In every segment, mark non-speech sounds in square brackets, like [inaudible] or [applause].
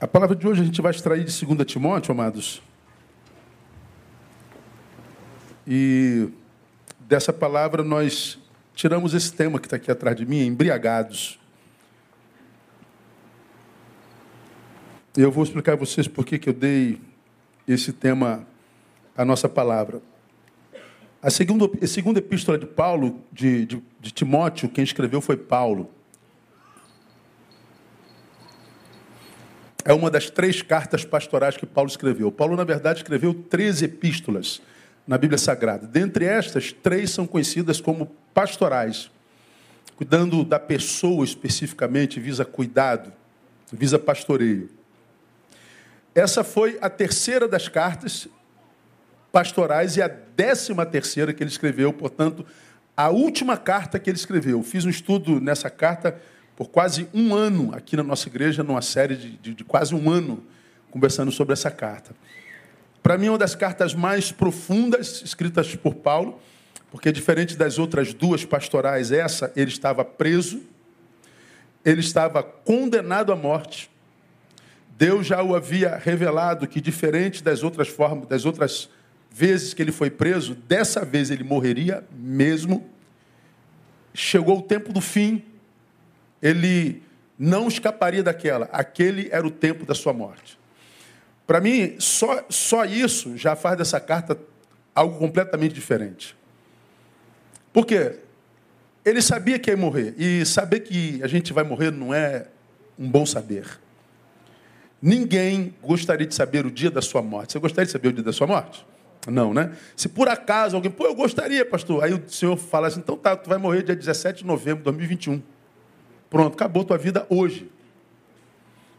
A palavra de hoje a gente vai extrair de 2 Timóteo, amados. E dessa palavra nós tiramos esse tema que está aqui atrás de mim, embriagados. Eu vou explicar a vocês por que eu dei esse tema à nossa palavra. A segunda, a segunda epístola de Paulo, de, de, de Timóteo, quem escreveu foi Paulo. É uma das três cartas pastorais que Paulo escreveu. Paulo, na verdade, escreveu três epístolas na Bíblia Sagrada. Dentre estas, três são conhecidas como pastorais, cuidando da pessoa especificamente, visa cuidado, visa pastoreio. Essa foi a terceira das cartas pastorais e a décima terceira que ele escreveu, portanto, a última carta que ele escreveu. Fiz um estudo nessa carta por quase um ano aqui na nossa igreja, numa série de, de, de quase um ano, conversando sobre essa carta. Para mim, é uma das cartas mais profundas escritas por Paulo, porque diferente das outras duas pastorais, essa ele estava preso, ele estava condenado à morte. Deus já o havia revelado que diferente das outras formas, das outras vezes que ele foi preso, dessa vez ele morreria mesmo. Chegou o tempo do fim, ele não escaparia daquela. Aquele era o tempo da sua morte. Para mim, só, só isso já faz dessa carta algo completamente diferente. Por quê? Ele sabia que ia morrer. E saber que a gente vai morrer não é um bom saber. Ninguém gostaria de saber o dia da sua morte. Você gostaria de saber o dia da sua morte? Não, né? Se por acaso alguém, pô, eu gostaria, pastor. Aí o senhor fala assim, então tá, tu vai morrer dia 17 de novembro de 2021. Pronto, acabou tua vida hoje.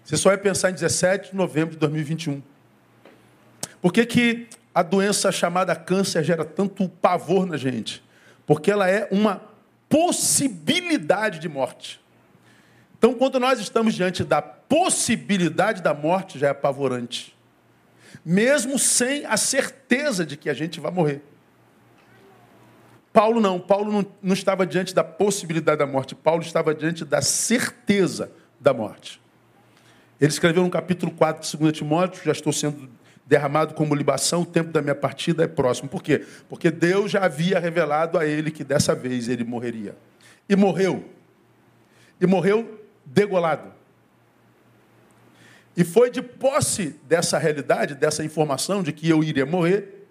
Você só vai pensar em 17 de novembro de 2021. Por que, que a doença chamada câncer gera tanto pavor na gente? Porque ela é uma possibilidade de morte. Então, quando nós estamos diante da possibilidade da morte, já é apavorante. Mesmo sem a certeza de que a gente vai morrer. Paulo não, Paulo não, não estava diante da possibilidade da morte, Paulo estava diante da certeza da morte. Ele escreveu no capítulo 4 de 2 Timóteo: Já estou sendo derramado como libação, o tempo da minha partida é próximo. Por quê? Porque Deus já havia revelado a ele que dessa vez ele morreria. E morreu. E morreu degolado. E foi de posse dessa realidade, dessa informação de que eu iria morrer,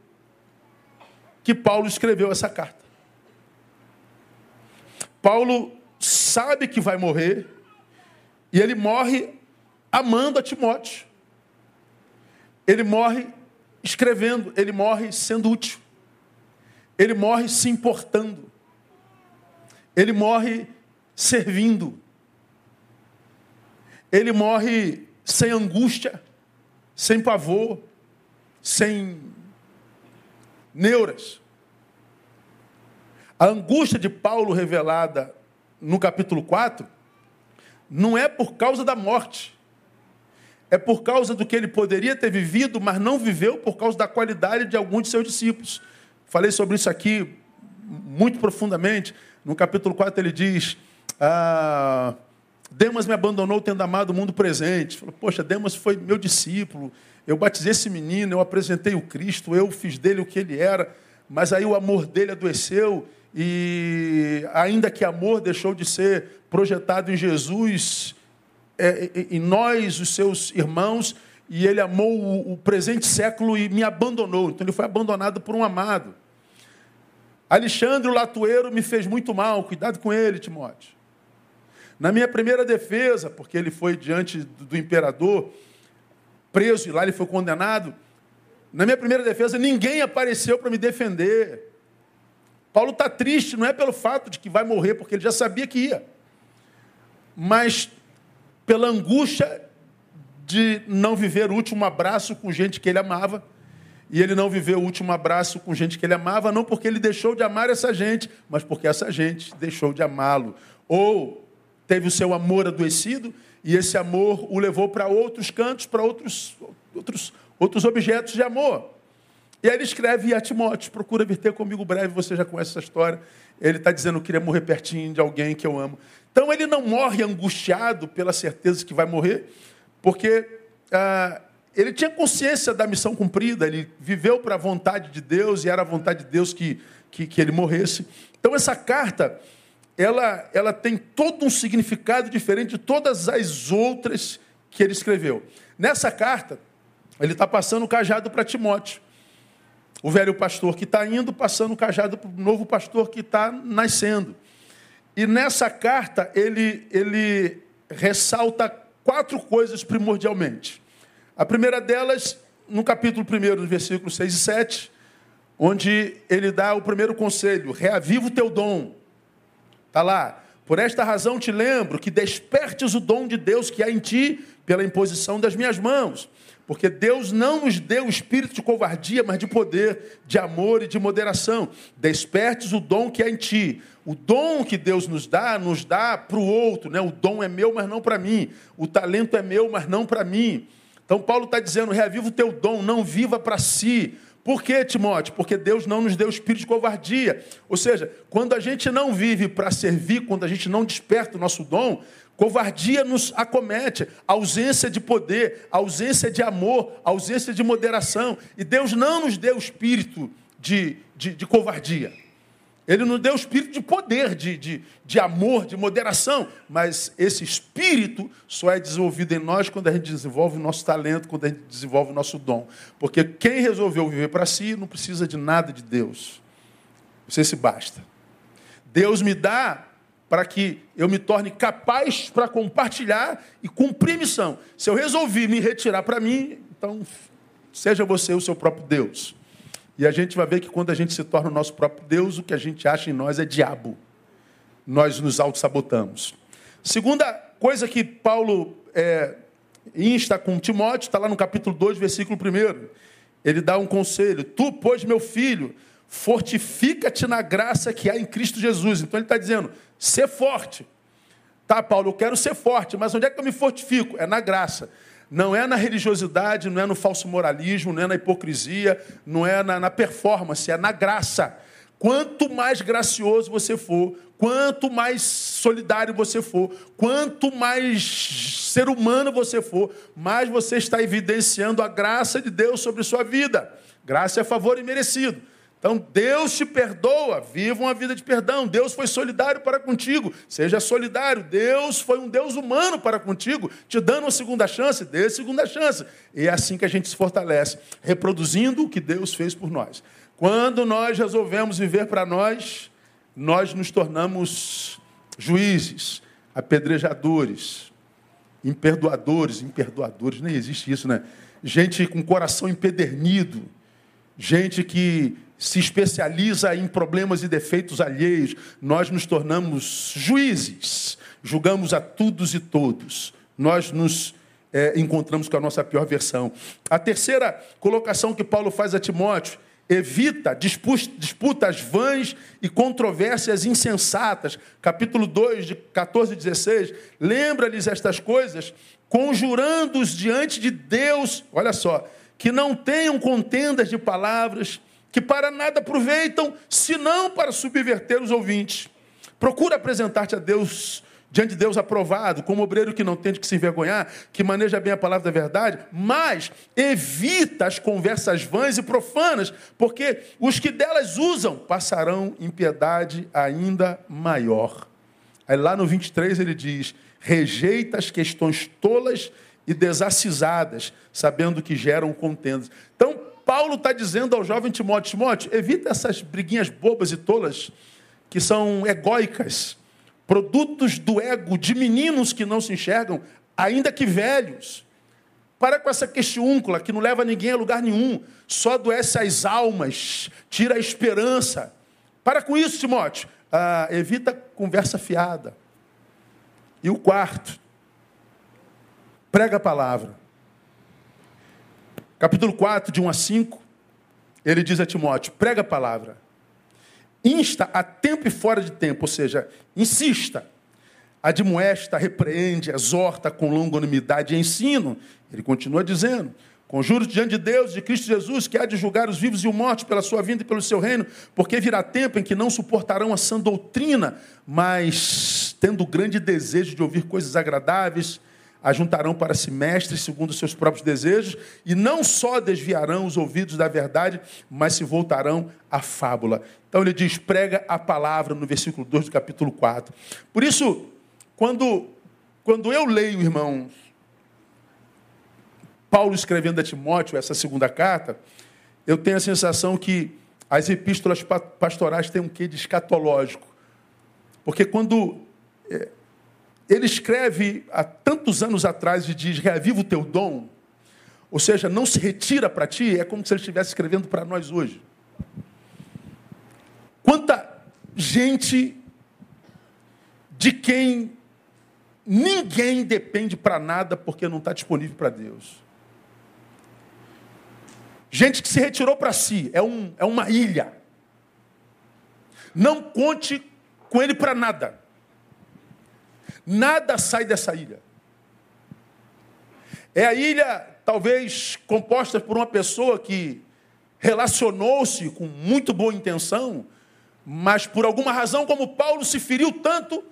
que Paulo escreveu essa carta. Paulo sabe que vai morrer e ele morre amando a Timóteo. Ele morre escrevendo, ele morre sendo útil. Ele morre se importando. Ele morre servindo. Ele morre sem angústia, sem pavor, sem neuras. A angústia de Paulo revelada no capítulo 4 não é por causa da morte. É por causa do que ele poderia ter vivido, mas não viveu por causa da qualidade de alguns de seus discípulos. Falei sobre isso aqui muito profundamente. No capítulo 4 ele diz: ah, Demas me abandonou tendo amado o mundo presente. Falou, Poxa, Demas foi meu discípulo. Eu batizei esse menino, eu apresentei o Cristo, eu fiz dele o que ele era. Mas aí o amor dele adoeceu e ainda que amor deixou de ser projetado em Jesus, é, em nós, os seus irmãos, e ele amou o, o presente século e me abandonou. Então ele foi abandonado por um amado. Alexandre o Latueiro me fez muito mal, cuidado com ele, Timóteo. Na minha primeira defesa, porque ele foi diante do, do imperador, preso e lá ele foi condenado. Na minha primeira defesa, ninguém apareceu para me defender. Paulo está triste, não é pelo fato de que vai morrer, porque ele já sabia que ia, mas pela angústia de não viver o último abraço com gente que ele amava. E ele não viveu o último abraço com gente que ele amava, não porque ele deixou de amar essa gente, mas porque essa gente deixou de amá-lo. Ou teve o seu amor adoecido e esse amor o levou para outros cantos, para outros, outros, outros objetos de amor. E aí ele escreve a Timóteo, procura vir ter comigo breve, você já conhece essa história. Ele está dizendo, eu queria morrer pertinho de alguém que eu amo. Então ele não morre angustiado pela certeza que vai morrer, porque ah, ele tinha consciência da missão cumprida, ele viveu para a vontade de Deus e era a vontade de Deus que, que, que ele morresse. Então, essa carta, ela, ela tem todo um significado diferente de todas as outras que ele escreveu. Nessa carta, ele está passando o cajado para Timóteo. O velho pastor que está indo, passando o cajado para o novo pastor que está nascendo. E nessa carta, ele, ele ressalta quatro coisas primordialmente. A primeira delas, no capítulo 1, no versículos 6 e 7, onde ele dá o primeiro conselho: reaviva o teu dom. Está lá. Por esta razão te lembro que despertes o dom de Deus que há em ti pela imposição das minhas mãos. Porque Deus não nos deu o espírito de covardia, mas de poder, de amor e de moderação. Despertes o dom que há em ti. O dom que Deus nos dá, nos dá para o outro. Né? O dom é meu, mas não para mim. O talento é meu, mas não para mim. Então Paulo está dizendo: reaviva o teu dom, não viva para si. Por que, Timóteo? Porque Deus não nos deu espírito de covardia. Ou seja, quando a gente não vive para servir, quando a gente não desperta o nosso dom, Covardia nos acomete, ausência de poder, ausência de amor, ausência de moderação. E Deus não nos deu espírito de, de, de covardia. Ele nos deu espírito de poder, de, de, de amor, de moderação. Mas esse espírito só é desenvolvido em nós quando a gente desenvolve o nosso talento, quando a gente desenvolve o nosso dom. Porque quem resolveu viver para si não precisa de nada de Deus. Você se basta. Deus me dá para que eu me torne capaz para compartilhar e cumprir missão. Se eu resolvi me retirar para mim, então seja você o seu próprio Deus. E a gente vai ver que quando a gente se torna o nosso próprio Deus, o que a gente acha em nós é diabo. Nós nos auto-sabotamos. Segunda coisa que Paulo é, insta com Timóteo, está lá no capítulo 2, versículo 1. Ele dá um conselho: Tu, pois, meu filho, fortifica-te na graça que há em Cristo Jesus. Então ele está dizendo: ser forte. Tá, Paulo, eu quero ser forte, mas onde é que eu me fortifico? É na graça. Não é na religiosidade, não é no falso moralismo, não é na hipocrisia, não é na, na performance, é na graça. Quanto mais gracioso você for, quanto mais solidário você for, quanto mais ser humano você for, mais você está evidenciando a graça de Deus sobre sua vida. Graça é favor imerecido. Então Deus te perdoa, viva uma vida de perdão. Deus foi solidário para contigo, seja solidário. Deus foi um Deus humano para contigo, te dando uma segunda chance, dê segunda chance. E é assim que a gente se fortalece, reproduzindo o que Deus fez por nós. Quando nós resolvemos viver para nós, nós nos tornamos juízes, apedrejadores, imperdoadores, imperdoadores, nem existe isso, né? Gente com coração empedernido, gente que se especializa em problemas e defeitos alheios, nós nos tornamos juízes, julgamos a todos e todos. Nós nos é, encontramos com a nossa pior versão. A terceira colocação que Paulo faz a Timóteo evita disputas vãs e controvérsias insensatas. Capítulo 2, de 14 e 16. Lembra-lhes estas coisas, conjurando-os diante de Deus, olha só, que não tenham contendas de palavras, que para nada aproveitam, senão para subverter os ouvintes. Procura apresentar-te a Deus, diante de Deus aprovado, como obreiro que não tem de que se envergonhar, que maneja bem a palavra da verdade, mas evita as conversas vãs e profanas, porque os que delas usam passarão impiedade ainda maior. Aí lá no 23 ele diz: rejeita as questões tolas e desacisadas, sabendo que geram contendas. Então, Paulo está dizendo ao jovem Timóteo: Timóteo, evita essas briguinhas bobas e tolas que são egóicas, produtos do ego de meninos que não se enxergam, ainda que velhos. Para com essa questiúncula que não leva ninguém a lugar nenhum, só adoece as almas, tira a esperança. Para com isso, Timóteo. Ah, evita conversa fiada. E o quarto, prega a palavra. Capítulo 4, de 1 a 5, ele diz a Timóteo: prega a palavra, insta a tempo e fora de tempo, ou seja, insista, admoesta, repreende, exorta com longanimidade e ensino. Ele continua dizendo: Conjuro diante de Deus, de Cristo Jesus, que há de julgar os vivos e os mortos pela sua vinda e pelo seu reino, porque virá tempo em que não suportarão a sã doutrina, mas tendo grande desejo de ouvir coisas agradáveis, ajuntarão para si mestres segundo seus próprios desejos, e não só desviarão os ouvidos da verdade, mas se voltarão à fábula. Então ele diz: prega a palavra no versículo 2 do capítulo 4. Por isso, quando, quando eu leio, irmãos, Paulo escrevendo a Timóteo essa segunda carta, eu tenho a sensação que as epístolas pastorais têm um quê de escatológico. Porque quando é, ele escreve há tantos anos atrás e diz: reaviva o teu dom, ou seja, não se retira para ti, é como se ele estivesse escrevendo para nós hoje. Quanta gente de quem ninguém depende para nada porque não está disponível para Deus. Gente que se retirou para si, é, um, é uma ilha. Não conte com ele para nada. Nada sai dessa ilha. É a ilha, talvez, composta por uma pessoa que relacionou-se com muito boa intenção, mas por alguma razão, como Paulo se feriu tanto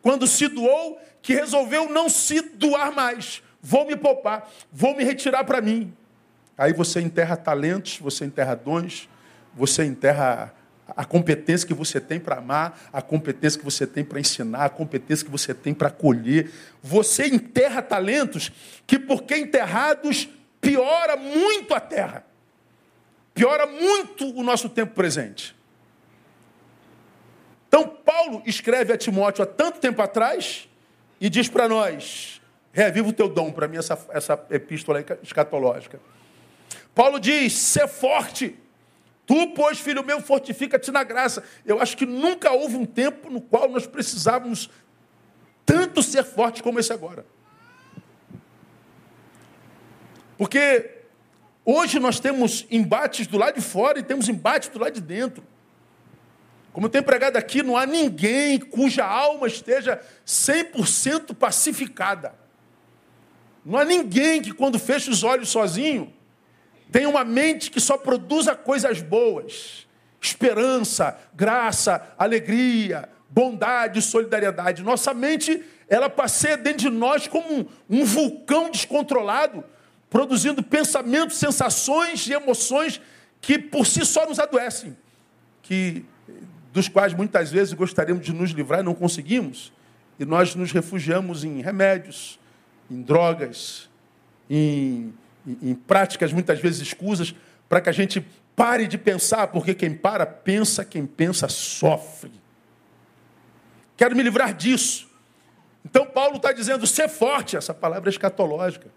quando se doou, que resolveu não se doar mais. Vou me poupar, vou me retirar para mim. Aí você enterra talentos, você enterra dons, você enterra a competência que você tem para amar, a competência que você tem para ensinar, a competência que você tem para acolher. Você enterra talentos que, porque enterrados, piora muito a terra. Piora muito o nosso tempo presente. Então, Paulo escreve a Timóteo há tanto tempo atrás e diz para nós: reviva o teu dom, para mim, essa, essa epístola escatológica. Paulo diz: ser forte. Tu, pois, filho meu, fortifica-te na graça. Eu acho que nunca houve um tempo no qual nós precisávamos tanto ser fortes como esse agora. Porque hoje nós temos embates do lado de fora e temos embates do lado de dentro. Como eu tenho pregado aqui, não há ninguém cuja alma esteja 100% pacificada. Não há ninguém que, quando fecha os olhos sozinho, tem uma mente que só produza coisas boas. Esperança, graça, alegria, bondade, solidariedade. Nossa mente, ela passeia dentro de nós como um, um vulcão descontrolado, produzindo pensamentos, sensações e emoções que por si só nos adoecem, que dos quais muitas vezes gostaríamos de nos livrar e não conseguimos, e nós nos refugiamos em remédios, em drogas, em em práticas muitas vezes escusas, para que a gente pare de pensar, porque quem para, pensa, quem pensa, sofre. Quero me livrar disso. Então, Paulo está dizendo: ser forte, essa palavra é escatológica.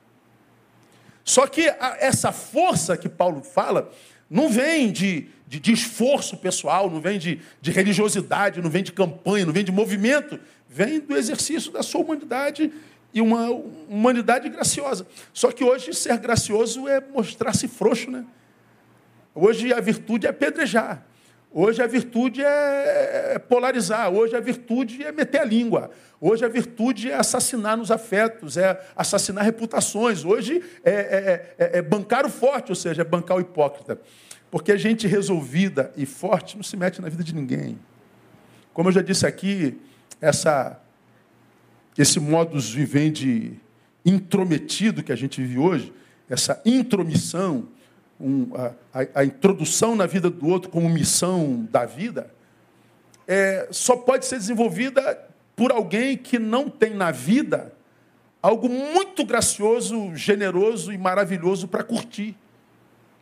Só que a, essa força que Paulo fala não vem de, de, de esforço pessoal, não vem de, de religiosidade, não vem de campanha, não vem de movimento, vem do exercício da sua humanidade e uma humanidade graciosa. Só que hoje ser gracioso é mostrar-se frouxo, né? Hoje a virtude é apedrejar. Hoje a virtude é, é polarizar. Hoje a virtude é meter a língua. Hoje a virtude é assassinar nos afetos, é assassinar reputações. Hoje é, é, é, é bancar o forte, ou seja, é bancar o hipócrita. Porque a gente resolvida e forte não se mete na vida de ninguém. Como eu já disse aqui, essa esse modus vivendi intrometido que a gente vive hoje, essa intromissão, um, a, a, a, introdução na vida do outro como missão da vida, é, só pode ser desenvolvida por alguém que não tem na vida algo muito gracioso, generoso e maravilhoso para curtir,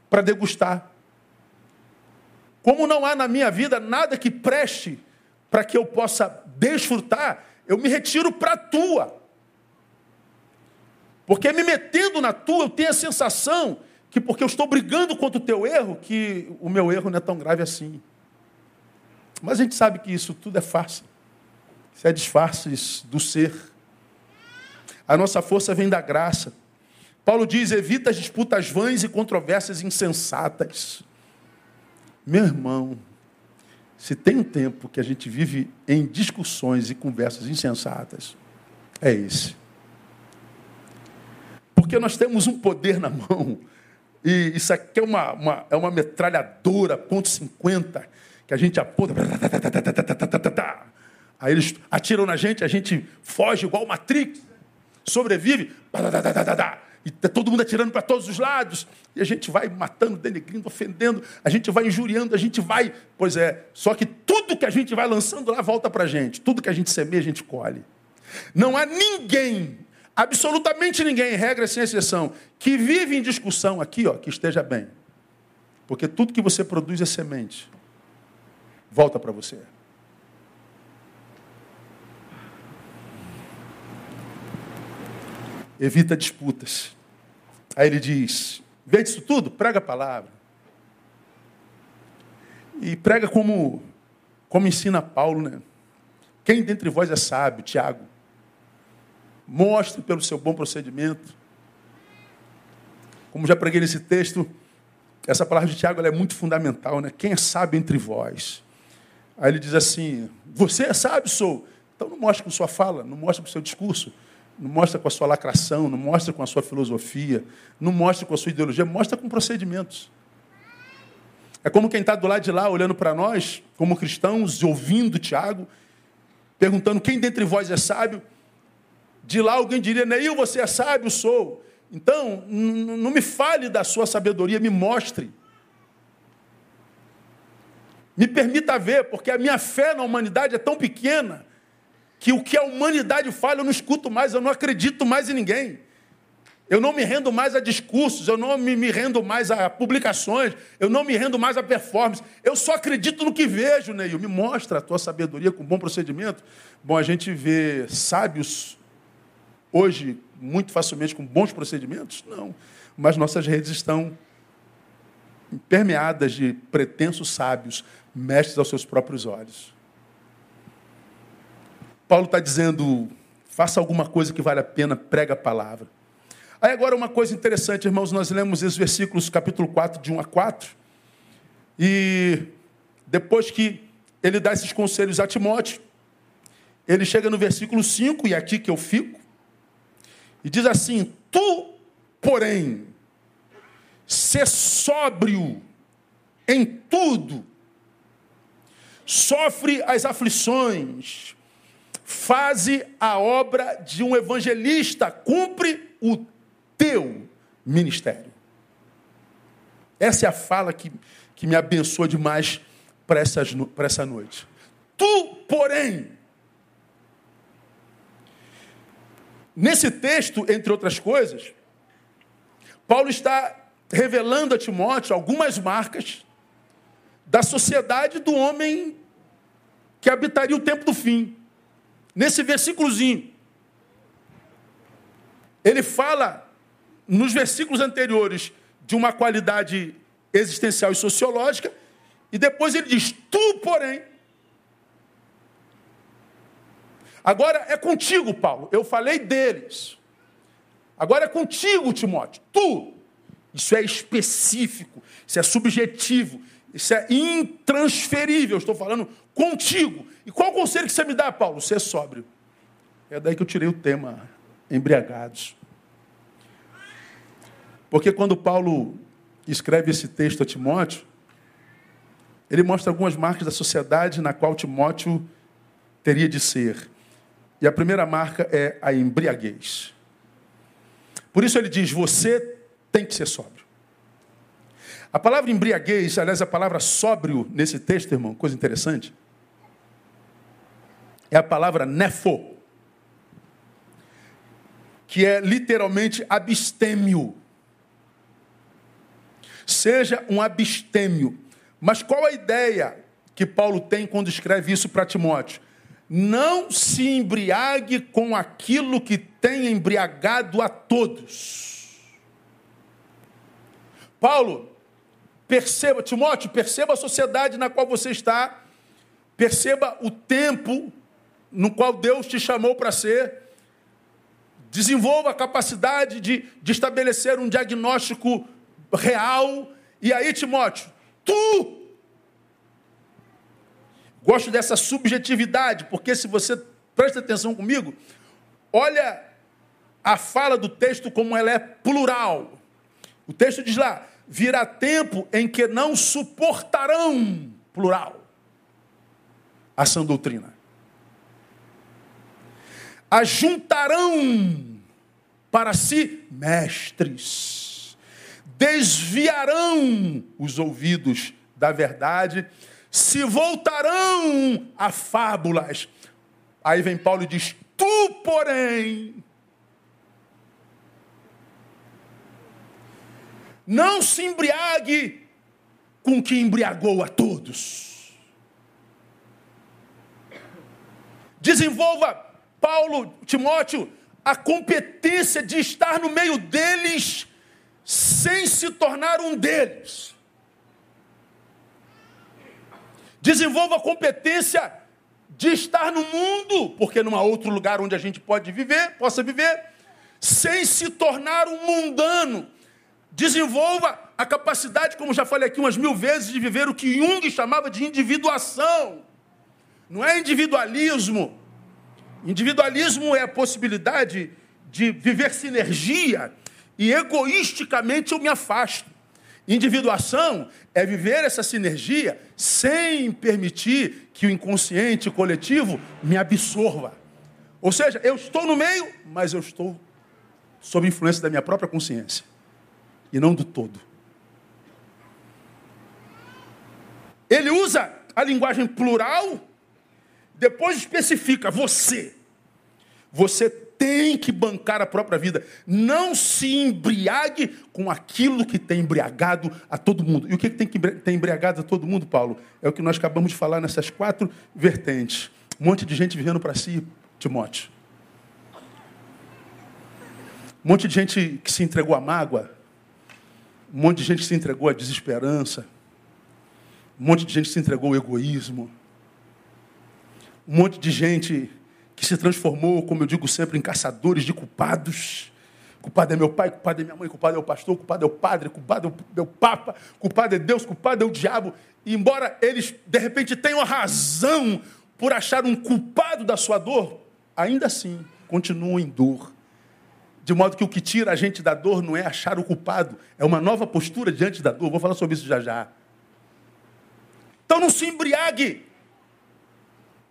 para degustar. Como não há na minha vida nada que preste para que eu possa desfrutar, eu me retiro para a tua. Porque me metendo na tua, eu tenho a sensação que porque eu estou brigando contra o teu erro, que o meu erro não é tão grave assim. Mas a gente sabe que isso tudo é farsa. Isso é disfarces do ser. A nossa força vem da graça. Paulo diz: evita as disputas vãs e controvérsias insensatas. Meu irmão, se tem um tempo que a gente vive em discussões e conversas insensatas, é esse. Porque nós temos um poder na mão, e isso aqui é uma, uma é uma metralhadora, ponto .50, que a gente aponta. Aí eles atiram na gente, a gente foge igual Matrix. sobrevive, e tá todo mundo atirando para todos os lados, e a gente vai matando, denegrindo, ofendendo, a gente vai injuriando, a gente vai. Pois é, só que tudo que a gente vai lançando lá volta para a gente, tudo que a gente semeia, a gente colhe. Não há ninguém, absolutamente ninguém, regra sem exceção, que vive em discussão aqui, ó, que esteja bem. Porque tudo que você produz é semente. Volta para você. Evita disputas. Aí ele diz: vê disso tudo, prega a palavra. E prega como, como ensina Paulo, né? Quem dentre vós é sábio? Tiago. Mostre pelo seu bom procedimento. Como já preguei nesse texto, essa palavra de Tiago é muito fundamental, né? Quem é sábio entre vós? Aí ele diz assim: Você é sábio, sou. Então não mostre com sua fala, não mostre com seu discurso, não mostra com a sua lacração, não mostra com a sua filosofia, não mostra com a sua ideologia, mostra com procedimentos. É como quem está do lado de lá, olhando para nós, como cristãos, ouvindo Tiago, perguntando quem dentre vós é sábio. De lá alguém diria, Neil, você é sábio? Sou. Então, não me fale da sua sabedoria, me mostre. Me permita ver, porque a minha fé na humanidade é tão pequena que o que a humanidade fala eu não escuto mais, eu não acredito mais em ninguém. Eu não me rendo mais a discursos, eu não me, me rendo mais a publicações, eu não me rendo mais a performance. Eu só acredito no que vejo, Neil. Me mostra a tua sabedoria com bom procedimento. Bom, a gente vê sábios hoje muito facilmente com bons procedimentos? Não. Mas nossas redes estão permeadas de pretensos sábios, mestres aos seus próprios olhos. Paulo está dizendo: faça alguma coisa que vale a pena, prega a palavra. Aí agora uma coisa interessante, irmãos, nós lemos esses versículos, capítulo 4, de 1 a 4, e depois que ele dá esses conselhos a Timóteo, ele chega no versículo 5, e é aqui que eu fico, e diz assim: Tu, porém, ser sóbrio em tudo, sofre as aflições, faze a obra de um evangelista, cumpre o teu ministério. Essa é a fala que, que me abençoa demais para essa noite. Tu, porém, Nesse texto, entre outras coisas, Paulo está revelando a Timóteo algumas marcas da sociedade do homem que habitaria o tempo do fim. Nesse versículozinho, ele fala nos versículos anteriores de uma qualidade existencial e sociológica, e depois ele diz: Tu, porém, Agora é contigo, Paulo. Eu falei deles. Agora é contigo, Timóteo. Tu. Isso é específico, isso é subjetivo, isso é intransferível. estou falando contigo. E qual o conselho que você me dá, Paulo? Ser sóbrio. É daí que eu tirei o tema, embriagados. Porque quando Paulo escreve esse texto a Timóteo, ele mostra algumas marcas da sociedade na qual Timóteo teria de ser. E a primeira marca é a embriaguez. Por isso ele diz: você tem que ser sóbrio. A palavra embriaguez, aliás, a palavra sóbrio nesse texto, irmão, coisa interessante, é a palavra nefo, que é literalmente abstêmio. Seja um abstêmio. Mas qual a ideia que Paulo tem quando escreve isso para Timóteo? não se embriague com aquilo que tem embriagado a todos. Paulo, perceba, Timóteo, perceba a sociedade na qual você está, perceba o tempo no qual Deus te chamou para ser, desenvolva a capacidade de, de estabelecer um diagnóstico real. E aí, Timóteo, tu Gosto dessa subjetividade, porque se você presta atenção comigo, olha a fala do texto como ela é plural. O texto diz lá: virá tempo em que não suportarão, plural, a sã doutrina. Ajuntarão, para si mestres. Desviarão os ouvidos da verdade, se voltarão a fábulas. Aí vem Paulo e diz: Tu, porém, não se embriague com o que embriagou a todos. Desenvolva, Paulo, Timóteo, a competência de estar no meio deles sem se tornar um deles. Desenvolva a competência de estar no mundo, porque não há outro lugar onde a gente pode viver, possa viver, sem se tornar um mundano. Desenvolva a capacidade, como já falei aqui umas mil vezes, de viver o que Jung chamava de individuação. Não é individualismo. Individualismo é a possibilidade de viver sinergia e egoisticamente eu me afasto. Individuação é viver essa sinergia sem permitir que o inconsciente coletivo me absorva. Ou seja, eu estou no meio, mas eu estou sob influência da minha própria consciência e não do todo. Ele usa a linguagem plural, depois especifica você. Você tem que bancar a própria vida. Não se embriague com aquilo que tem embriagado a todo mundo. E o que tem que tem embriagado a todo mundo, Paulo? É o que nós acabamos de falar nessas quatro vertentes. Um monte de gente vivendo para si, Timóteo. Um monte de gente que se entregou à mágoa. Um monte de gente que se entregou à desesperança. Um monte de gente que se entregou ao egoísmo. Um monte de gente que se transformou, como eu digo sempre, em caçadores de culpados. Culpado é meu pai, culpado é minha mãe, culpado é o pastor, culpado é o padre, culpado é o papa, culpado é Deus, culpado é o diabo. E embora eles, de repente, tenham razão por achar um culpado da sua dor, ainda assim continuam em dor. De modo que o que tira a gente da dor não é achar o culpado, é uma nova postura diante da dor. Vou falar sobre isso já já. Então não se embriague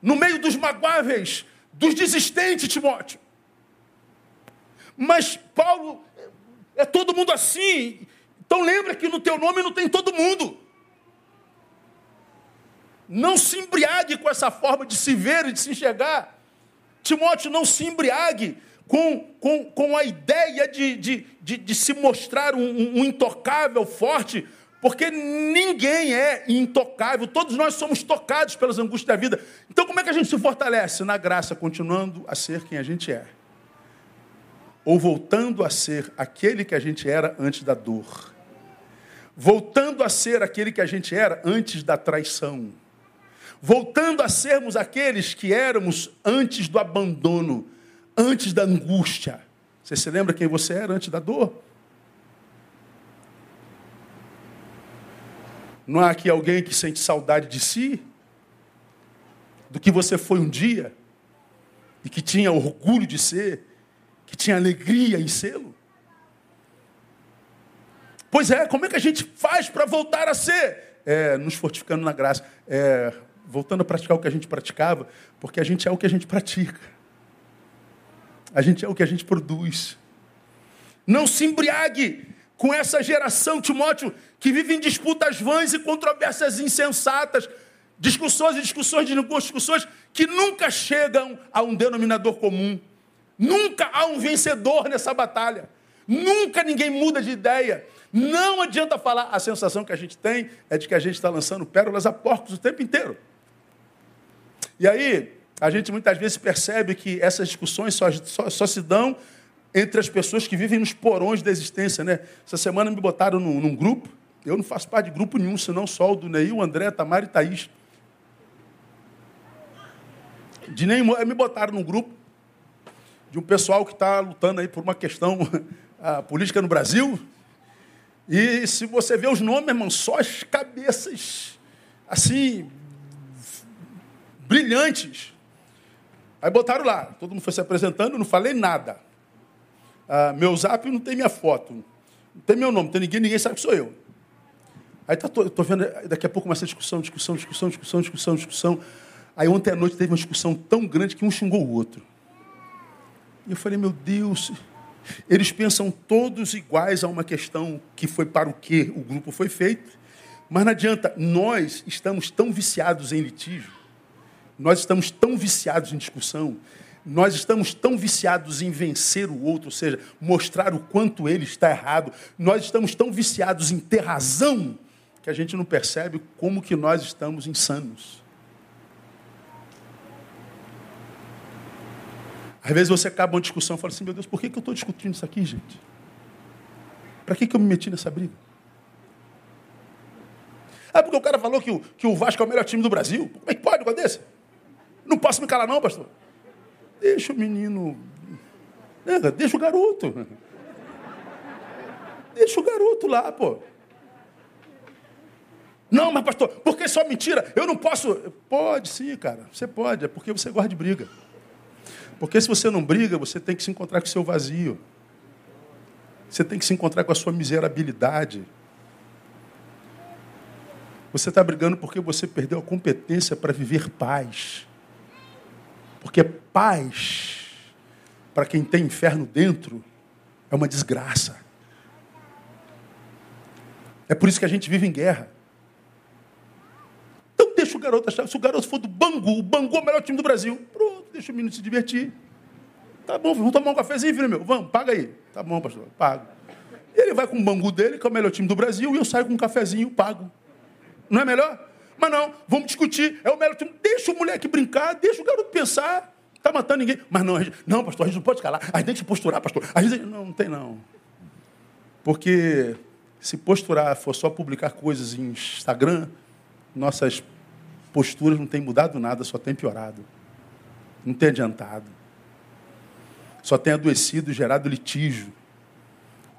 no meio dos magoáveis, dos desistentes, Timóteo. Mas Paulo, é todo mundo assim. Então lembra que no teu nome não tem todo mundo. Não se embriague com essa forma de se ver e de se enxergar. Timóteo, não se embriague com, com, com a ideia de, de, de, de se mostrar um, um intocável, forte, porque ninguém é intocável, todos nós somos tocados pelas angústias da vida. Então, como é que a gente se fortalece? Na graça, continuando a ser quem a gente é. Ou voltando a ser aquele que a gente era antes da dor. Voltando a ser aquele que a gente era antes da traição. Voltando a sermos aqueles que éramos antes do abandono, antes da angústia. Você se lembra quem você era antes da dor? Não há aqui alguém que sente saudade de si? Do que você foi um dia? E que tinha orgulho de ser? Que tinha alegria em sê-lo? Pois é, como é que a gente faz para voltar a ser? É, nos fortificando na graça. É, voltando a praticar o que a gente praticava, porque a gente é o que a gente pratica. A gente é o que a gente produz. Não se embriague com essa geração, Timóteo, que vive em disputas vãs e controvérsias insensatas, discussões e discussões de discussões que nunca chegam a um denominador comum. Nunca há um vencedor nessa batalha. Nunca ninguém muda de ideia. Não adianta falar, a sensação que a gente tem é de que a gente está lançando pérolas a porcos o tempo inteiro. E aí, a gente muitas vezes percebe que essas discussões só, só, só se dão entre as pessoas que vivem nos porões da existência. Né? Essa semana me botaram num, num grupo, eu não faço parte de grupo nenhum, senão só o do Neil, André, Tamara e Thaís. De nenhum, me botaram num grupo de um pessoal que está lutando aí por uma questão [laughs] política no Brasil. E se você vê os nomes, irmão, só as cabeças assim, brilhantes. Aí botaram lá, todo mundo foi se apresentando, não falei nada. Ah, meu zap não tem minha foto, não tem meu nome, não tem ninguém, ninguém sabe que sou eu. Aí tá, tô, tô vendo, daqui a pouco começa a discussão, discussão, discussão, discussão, discussão, discussão. Aí ontem à noite teve uma discussão tão grande que um xingou o outro. E eu falei, meu Deus, Eles pensam todos iguais a uma questão que foi para o que o grupo foi feito. Mas não adianta, nós estamos tão viciados em litígio, nós estamos tão viciados em discussão, nós estamos tão viciados em vencer o outro, ou seja, mostrar o quanto ele está errado. Nós estamos tão viciados em ter razão que a gente não percebe como que nós estamos insanos. Às vezes você acaba uma discussão e fala assim, meu Deus, por que, que eu estou discutindo isso aqui, gente? Para que, que eu me meti nessa briga? Ah, porque o cara falou que o, que o Vasco é o melhor time do Brasil. Como é que pode um desse? Não posso me calar não, pastor. Deixa o menino. Deixa o garoto. Deixa o garoto lá, pô. Não, mas pastor, por que só mentira? Eu não posso. Pode sim, cara. Você pode, é porque você gosta de briga. Porque se você não briga, você tem que se encontrar com o seu vazio. Você tem que se encontrar com a sua miserabilidade. Você está brigando porque você perdeu a competência para viver paz. Porque paz, para quem tem inferno dentro, é uma desgraça. É por isso que a gente vive em guerra. Então deixa o garoto achar. Se o garoto for do Bangu, o Bangu é o melhor time do Brasil. Pronto, deixa o menino se divertir. Tá bom, vamos tomar um cafezinho, filho meu. Vamos, paga aí. Tá bom, pastor, pago. Ele vai com o Bangu dele, que é o melhor time do Brasil, e eu saio com um cafezinho, pago. Não é melhor? Mas não, vamos discutir. É o time. Deixa o moleque brincar, deixa o garoto pensar. Está matando ninguém. Mas não, gente, não, pastor, a gente não pode calar. A gente tem que se posturar, pastor. A gente, não, não tem não. Porque se posturar for só publicar coisas em Instagram, nossas posturas não têm mudado nada, só tem piorado. Não tem adiantado. Só tem adoecido gerado litígio.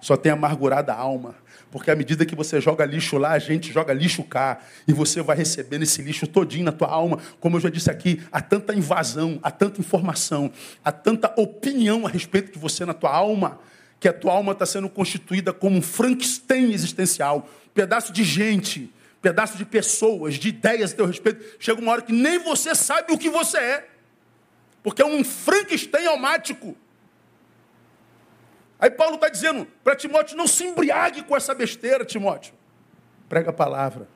Só tem amargurado a alma. Porque à medida que você joga lixo lá, a gente joga lixo cá. E você vai recebendo esse lixo todinho na tua alma. Como eu já disse aqui, há tanta invasão, há tanta informação, há tanta opinião a respeito de você na tua alma, que a tua alma está sendo constituída como um Frankenstein existencial. Um pedaço de gente, um pedaço de pessoas, de ideias a teu respeito. Chega uma hora que nem você sabe o que você é. Porque é um Frankenstein almático. Aí Paulo está dizendo para Timóteo: não se embriague com essa besteira, Timóteo. Prega a palavra.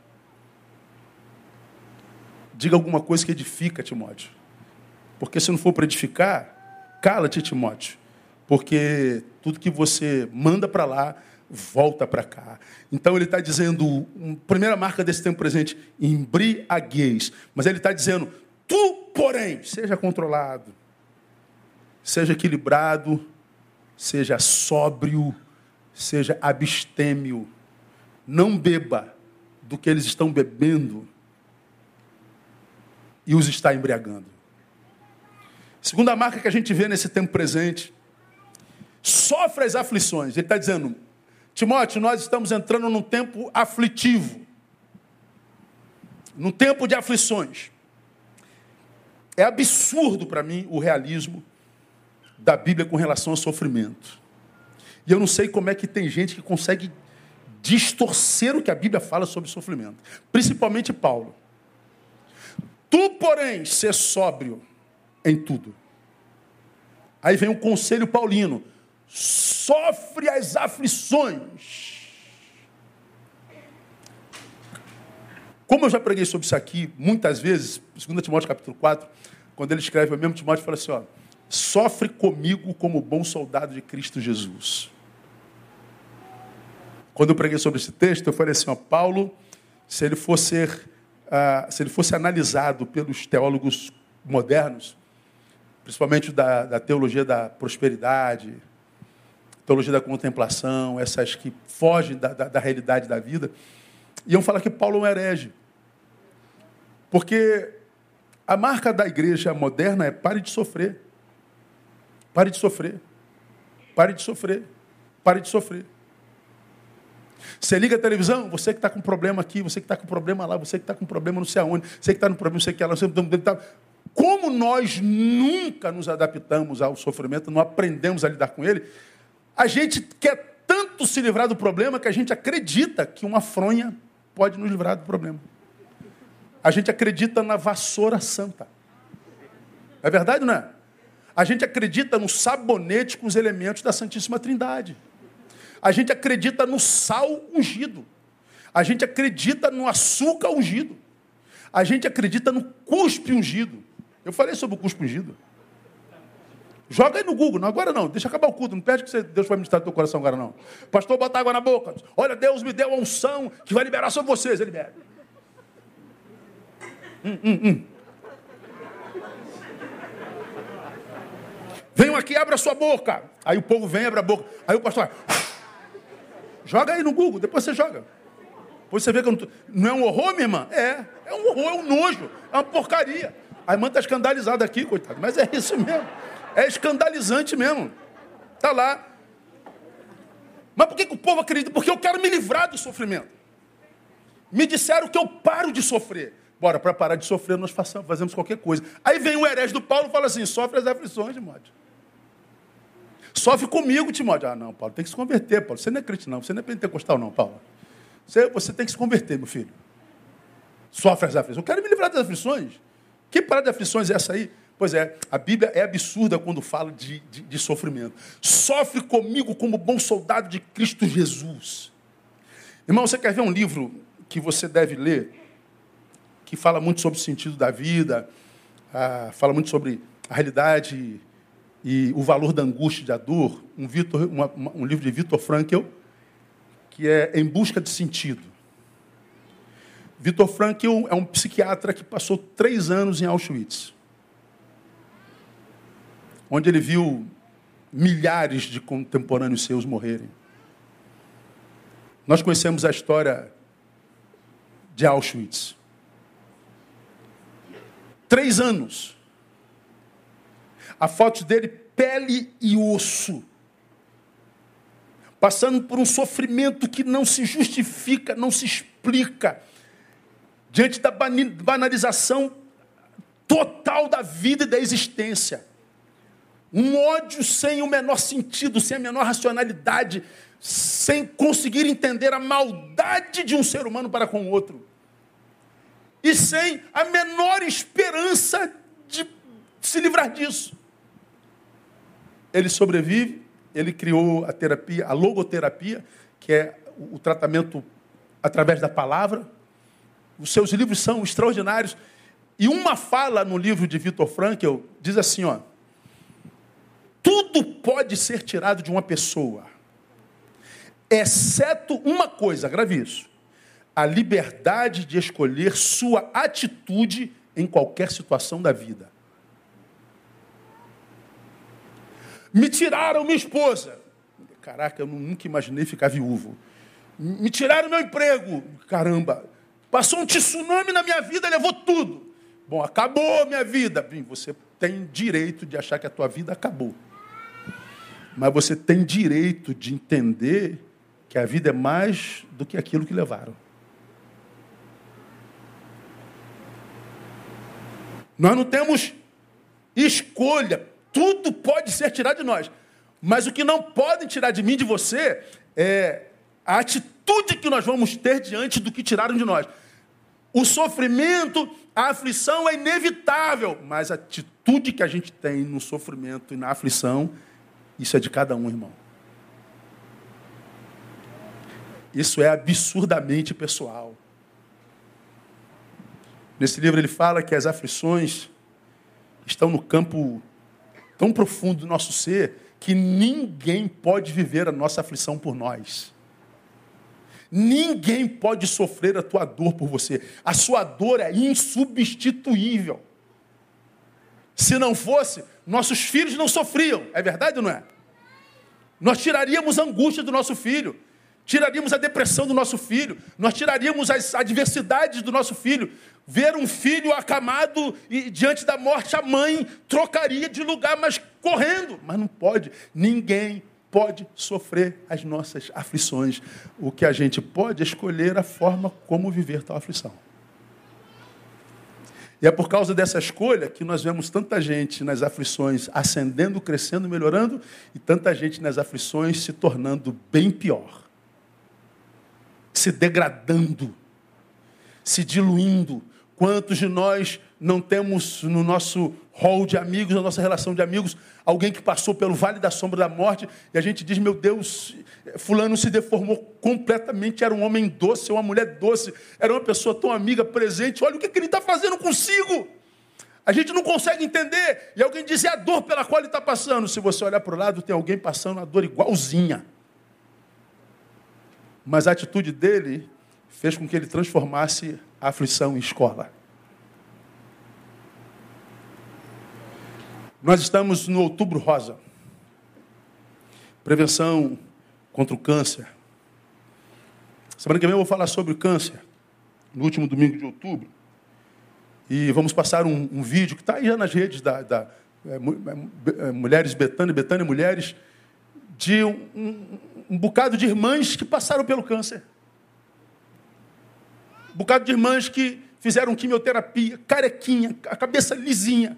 Diga alguma coisa que edifica, Timóteo. Porque se não for para edificar, cala-te, Timóteo. Porque tudo que você manda para lá, volta para cá. Então ele está dizendo, primeira marca desse tempo presente, embriaguez. Mas ele está dizendo, tu, porém, seja controlado, seja equilibrado, seja sóbrio, seja abstêmio. Não beba do que eles estão bebendo e os está embriagando. Segunda marca que a gente vê nesse tempo presente, sofre as aflições. Ele está dizendo, Timóteo, nós estamos entrando num tempo aflitivo, num tempo de aflições. É absurdo para mim o realismo da Bíblia com relação ao sofrimento. E eu não sei como é que tem gente que consegue distorcer o que a Bíblia fala sobre sofrimento, principalmente Paulo. Tu, porém, ser sóbrio em tudo. Aí vem um conselho paulino: sofre as aflições. Como eu já preguei sobre isso aqui muitas vezes, 2 Timóteo capítulo 4, quando ele escreve, o mesmo Timóteo fala assim: ó, sofre comigo como bom soldado de Cristo Jesus. Quando eu preguei sobre esse texto, eu falei assim, ó, Paulo, se ele fosse, uh, se ele fosse analisado pelos teólogos modernos, principalmente da, da teologia da prosperidade, teologia da contemplação, essas que fogem da, da, da realidade da vida, iam falar que Paulo é um herege. Porque a marca da igreja moderna é pare de sofrer. Pare de sofrer. Pare de sofrer. Pare de sofrer. Você liga a televisão, você que está com problema aqui, você que está com problema lá, você que está com problema não sei aonde, você que está no problema, você que lá, você tá... Como nós nunca nos adaptamos ao sofrimento, não aprendemos a lidar com ele, a gente quer tanto se livrar do problema que a gente acredita que uma fronha pode nos livrar do problema. A gente acredita na vassoura santa. É verdade, não é? A gente acredita no sabonete com os elementos da Santíssima Trindade. A gente acredita no sal ungido. A gente acredita no açúcar ungido. A gente acredita no cuspe ungido. Eu falei sobre o cuspe ungido. Joga aí no Google, não agora não, deixa acabar o culto, não pede que você, Deus vai ministrar no teu coração agora não. Pastor, bota água na boca. Olha, Deus me deu a unção que vai liberar sobre vocês. Ele bebe. Hum, hum, hum. Venham aqui, abra sua boca. Aí o povo vem, abre a boca. Aí o pastor, joga aí no Google, depois você joga. Depois você vê que não, não é um horror, minha irmã? É, é um horror, é um nojo, é uma porcaria. A irmã está escandalizada aqui, coitado, mas é isso mesmo. É escandalizante mesmo. Está lá. Mas por que, que o povo acredita? Porque eu quero me livrar do sofrimento. Me disseram que eu paro de sofrer. Bora, para parar de sofrer, nós façamos, fazemos qualquer coisa. Aí vem o herege do Paulo e fala assim: sofre as aflições, Timóteo. Sofre comigo, Timóteo. Ah, não, Paulo, tem que se converter, Paulo. Você não é crente, não. Você não é pentecostal, não, Paulo. Você, você tem que se converter, meu filho. Sofre as aflições. Eu quero me livrar das aflições. Que parada de aflições é essa aí? Pois é, a Bíblia é absurda quando fala de, de, de sofrimento. Sofre comigo como bom soldado de Cristo Jesus. Irmão, você quer ver um livro que você deve ler, que fala muito sobre o sentido da vida, ah, fala muito sobre a realidade e o valor da angústia e da dor? Um, Victor, uma, um livro de Victor Frankl, que é Em Busca de Sentido. Victor Frankl é um psiquiatra que passou três anos em Auschwitz onde ele viu milhares de contemporâneos seus morrerem. Nós conhecemos a história de Auschwitz. Três anos. A foto dele, pele e osso. Passando por um sofrimento que não se justifica, não se explica. Diante da banalização total da vida e da existência. Um ódio sem o menor sentido, sem a menor racionalidade, sem conseguir entender a maldade de um ser humano para com o outro. E sem a menor esperança de se livrar disso. Ele sobrevive, ele criou a terapia, a logoterapia, que é o tratamento através da palavra. Os seus livros são extraordinários. E uma fala no livro de Vitor Frankl diz assim, ó: tudo pode ser tirado de uma pessoa, exceto uma coisa, grave isso: a liberdade de escolher sua atitude em qualquer situação da vida. Me tiraram minha esposa. Caraca, eu nunca imaginei ficar viúvo. Me tiraram meu emprego. Caramba, passou um tsunami na minha vida, levou tudo. Bom, acabou minha vida. Bem, você tem direito de achar que a tua vida acabou. Mas você tem direito de entender que a vida é mais do que aquilo que levaram. Nós não temos escolha. Tudo pode ser tirado de nós. Mas o que não podem tirar de mim, de você, é a atitude que nós vamos ter diante do que tiraram de nós. O sofrimento, a aflição é inevitável, mas a atitude que a gente tem no sofrimento e na aflição isso é de cada um, irmão. Isso é absurdamente pessoal. Nesse livro ele fala que as aflições estão no campo tão profundo do nosso ser que ninguém pode viver a nossa aflição por nós. Ninguém pode sofrer a tua dor por você. A sua dor é insubstituível. Se não fosse, nossos filhos não sofriam. É verdade ou não é? Nós tiraríamos a angústia do nosso filho, tiraríamos a depressão do nosso filho, nós tiraríamos as adversidades do nosso filho. Ver um filho acamado e diante da morte, a mãe trocaria de lugar, mas correndo. Mas não pode. Ninguém pode sofrer as nossas aflições. O que a gente pode é escolher a forma como viver tal aflição. E é por causa dessa escolha que nós vemos tanta gente nas aflições ascendendo, crescendo, melhorando, e tanta gente nas aflições se tornando bem pior, se degradando, se diluindo. Quantos de nós não temos no nosso hall de amigos, na nossa relação de amigos, alguém que passou pelo vale da sombra da morte e a gente diz: meu Deus, Fulano se deformou completamente, era um homem doce, uma mulher doce, era uma pessoa tão amiga, presente, olha o que, que ele está fazendo consigo. A gente não consegue entender. E alguém diz: é a dor pela qual ele está passando. Se você olhar para o lado, tem alguém passando a dor igualzinha. Mas a atitude dele fez com que ele transformasse a aflição em escola. Nós estamos no outubro rosa. Prevenção contra o câncer. Semana que vem eu vou falar sobre o câncer, no último domingo de outubro. E vamos passar um, um vídeo que está aí já nas redes da, da é, é, Mulheres Betânia, Betânia Mulheres, de um, um, bocado de irmãs que passaram pelo câncer. Um bocado de irmãs que fizeram quimioterapia, carequinha, a cabeça lisinha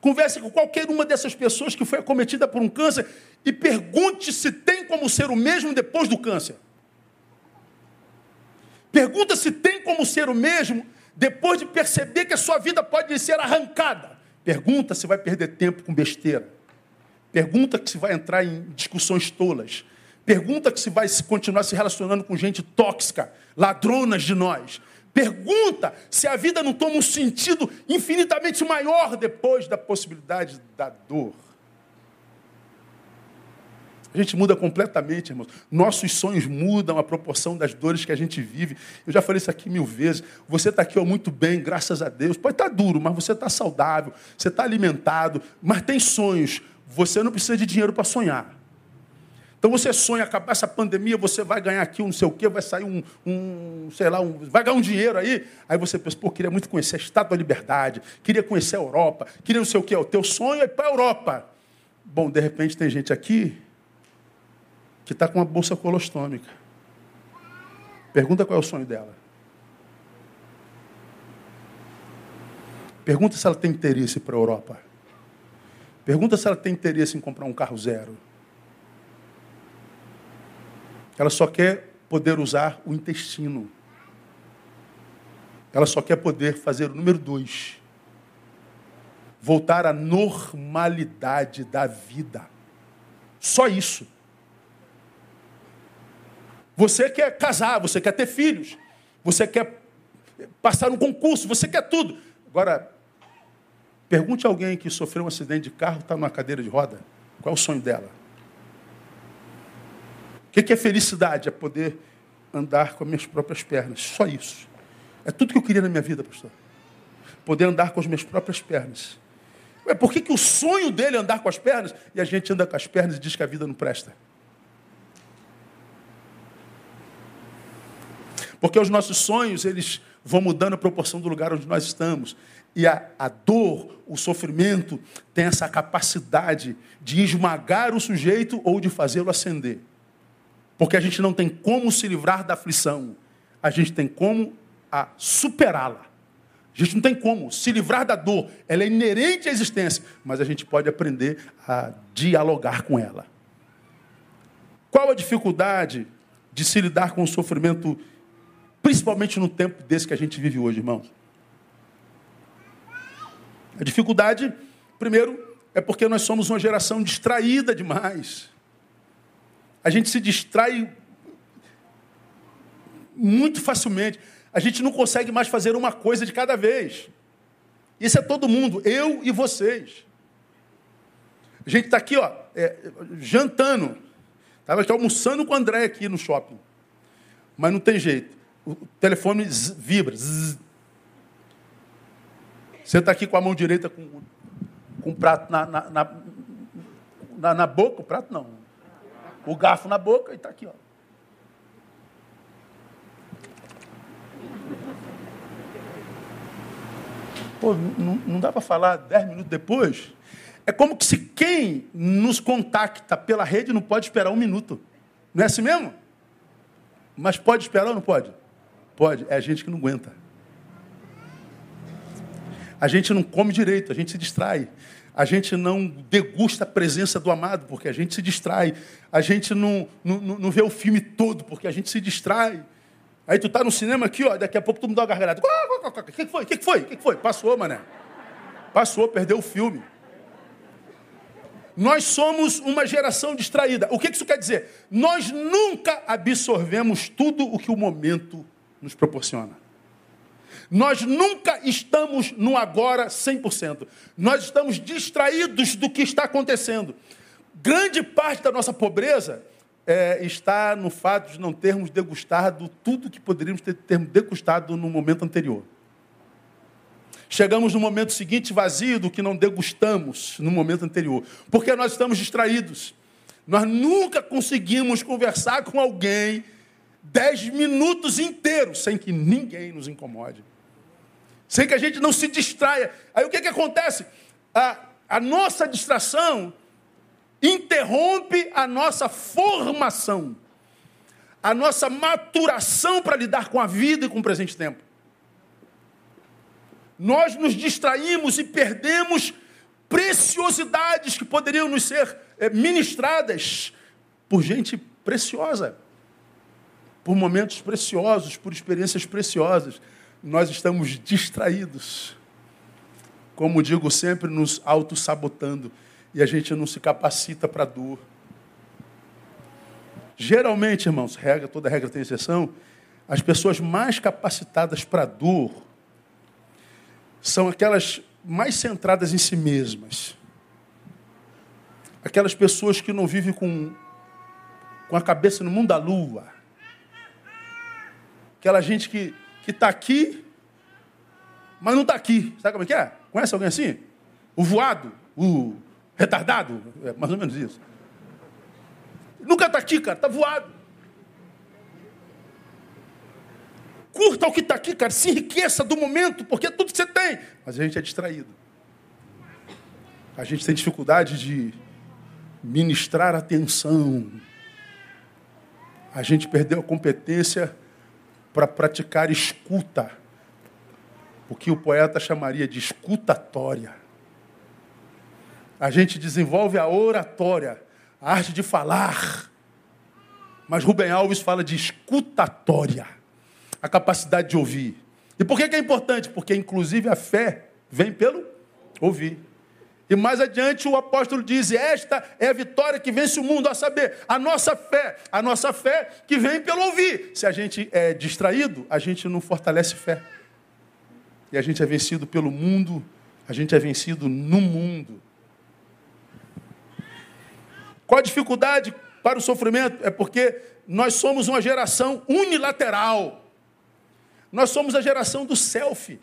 Converse com qualquer uma dessas pessoas que foi acometida por um câncer e pergunte se tem como ser o mesmo depois do câncer. Pergunta se tem como ser o mesmo depois de perceber que a sua vida pode ser arrancada. Pergunta se vai perder tempo com besteira. Pergunta se vai entrar em discussões tolas. Pergunta se vai continuar se relacionando com gente tóxica, ladronas de nós. Pergunta se a vida não toma um sentido infinitamente maior depois da possibilidade da dor. A gente muda completamente, irmãos. Nossos sonhos mudam a proporção das dores que a gente vive. Eu já falei isso aqui mil vezes. Você está aqui ó, muito bem, graças a Deus. Pode estar tá duro, mas você está saudável, você está alimentado, mas tem sonhos. Você não precisa de dinheiro para sonhar. Então você sonha, acabar essa pandemia, você vai ganhar aqui um não sei o quê, vai sair um, um sei lá, um, vai ganhar um dinheiro aí. Aí você pensa, pô, queria muito conhecer a Estátua da Liberdade, queria conhecer a Europa, queria não sei o quê. O teu sonho é ir para a Europa. Bom, de repente tem gente aqui que está com uma bolsa colostômica. Pergunta qual é o sonho dela. Pergunta se ela tem interesse para a Europa. Pergunta se ela tem interesse em comprar um carro zero. Ela só quer poder usar o intestino. Ela só quer poder fazer o número dois. Voltar à normalidade da vida. Só isso. Você quer casar, você quer ter filhos, você quer passar um concurso, você quer tudo. Agora, pergunte a alguém que sofreu um acidente de carro, está numa cadeira de roda, qual é o sonho dela? O que é felicidade? É poder andar com as minhas próprias pernas. Só isso. É tudo que eu queria na minha vida, pastor. Poder andar com as minhas próprias pernas. É por que, que o sonho dele é andar com as pernas e a gente anda com as pernas e diz que a vida não presta? Porque os nossos sonhos, eles vão mudando a proporção do lugar onde nós estamos. E a, a dor, o sofrimento, tem essa capacidade de esmagar o sujeito ou de fazê-lo ascender. Porque a gente não tem como se livrar da aflição. A gente tem como a superá-la. A gente não tem como se livrar da dor. Ela é inerente à existência, mas a gente pode aprender a dialogar com ela. Qual a dificuldade de se lidar com o sofrimento, principalmente no tempo desse que a gente vive hoje, irmãos? A dificuldade, primeiro, é porque nós somos uma geração distraída demais. A gente se distrai muito facilmente. A gente não consegue mais fazer uma coisa de cada vez. Isso é todo mundo, eu e vocês. A gente está aqui, ó, é, jantando. Estava aqui almoçando com o André aqui no shopping. Mas não tem jeito. O telefone vibra. Zzz. Você está aqui com a mão direita com, com o prato na, na, na, na boca, o prato não, o garfo na boca e está aqui, ó. Pô, não, não dá para falar dez minutos depois? É como que se quem nos contacta pela rede não pode esperar um minuto. Não é assim mesmo? Mas pode esperar ou não pode? Pode. É a gente que não aguenta. A gente não come direito, a gente se distrai a gente não degusta a presença do amado, porque a gente se distrai. A gente não, não, não vê o filme todo, porque a gente se distrai. Aí tu tá no cinema aqui, ó, daqui a pouco tu me dá uma gargalhada. O que, que foi? O que, foi? O que, que foi? Passou, mané. Passou, perdeu o filme. Nós somos uma geração distraída. O que isso quer dizer? Nós nunca absorvemos tudo o que o momento nos proporciona. Nós nunca estamos no agora 100%. Nós estamos distraídos do que está acontecendo. Grande parte da nossa pobreza é, está no fato de não termos degustado tudo que poderíamos ter, ter degustado no momento anterior. Chegamos no momento seguinte vazio do que não degustamos no momento anterior, porque nós estamos distraídos. Nós nunca conseguimos conversar com alguém dez minutos inteiros sem que ninguém nos incomode, sem que a gente não se distraia. Aí o que, que acontece? A, a nossa distração interrompe a nossa formação, a nossa maturação para lidar com a vida e com o presente tempo. Nós nos distraímos e perdemos preciosidades que poderiam nos ser eh, ministradas por gente preciosa, por momentos preciosos, por experiências preciosas. Nós estamos distraídos, como digo sempre, nos auto-sabotando e a gente não se capacita para a dor. Geralmente, irmãos, regra, toda regra tem exceção, as pessoas mais capacitadas para a dor são aquelas mais centradas em si mesmas. Aquelas pessoas que não vivem com, com a cabeça no mundo da lua. Aquela gente que está aqui, mas não está aqui. Sabe como é que é? Conhece alguém assim? O voado, o Retardado? É mais ou menos isso. Nunca está aqui, cara, está voado. Curta o que está aqui, cara. Se enriqueça do momento, porque é tudo que você tem. Mas a gente é distraído. A gente tem dificuldade de ministrar atenção. A gente perdeu a competência para praticar escuta. O que o poeta chamaria de escutatória. A gente desenvolve a oratória, a arte de falar. Mas Rubem Alves fala de escutatória, a capacidade de ouvir. E por que, é importante? Porque, inclusive, a fé vem pelo ouvir. E mais adiante o apóstolo diz: Esta é a vitória que vence o mundo, a saber, a nossa fé, a nossa fé que vem pelo ouvir. Se a gente é distraído, a gente não fortalece fé. E a gente é vencido pelo mundo, a gente é vencido no mundo. Qual a dificuldade para o sofrimento? É porque nós somos uma geração unilateral. Nós somos a geração do selfie.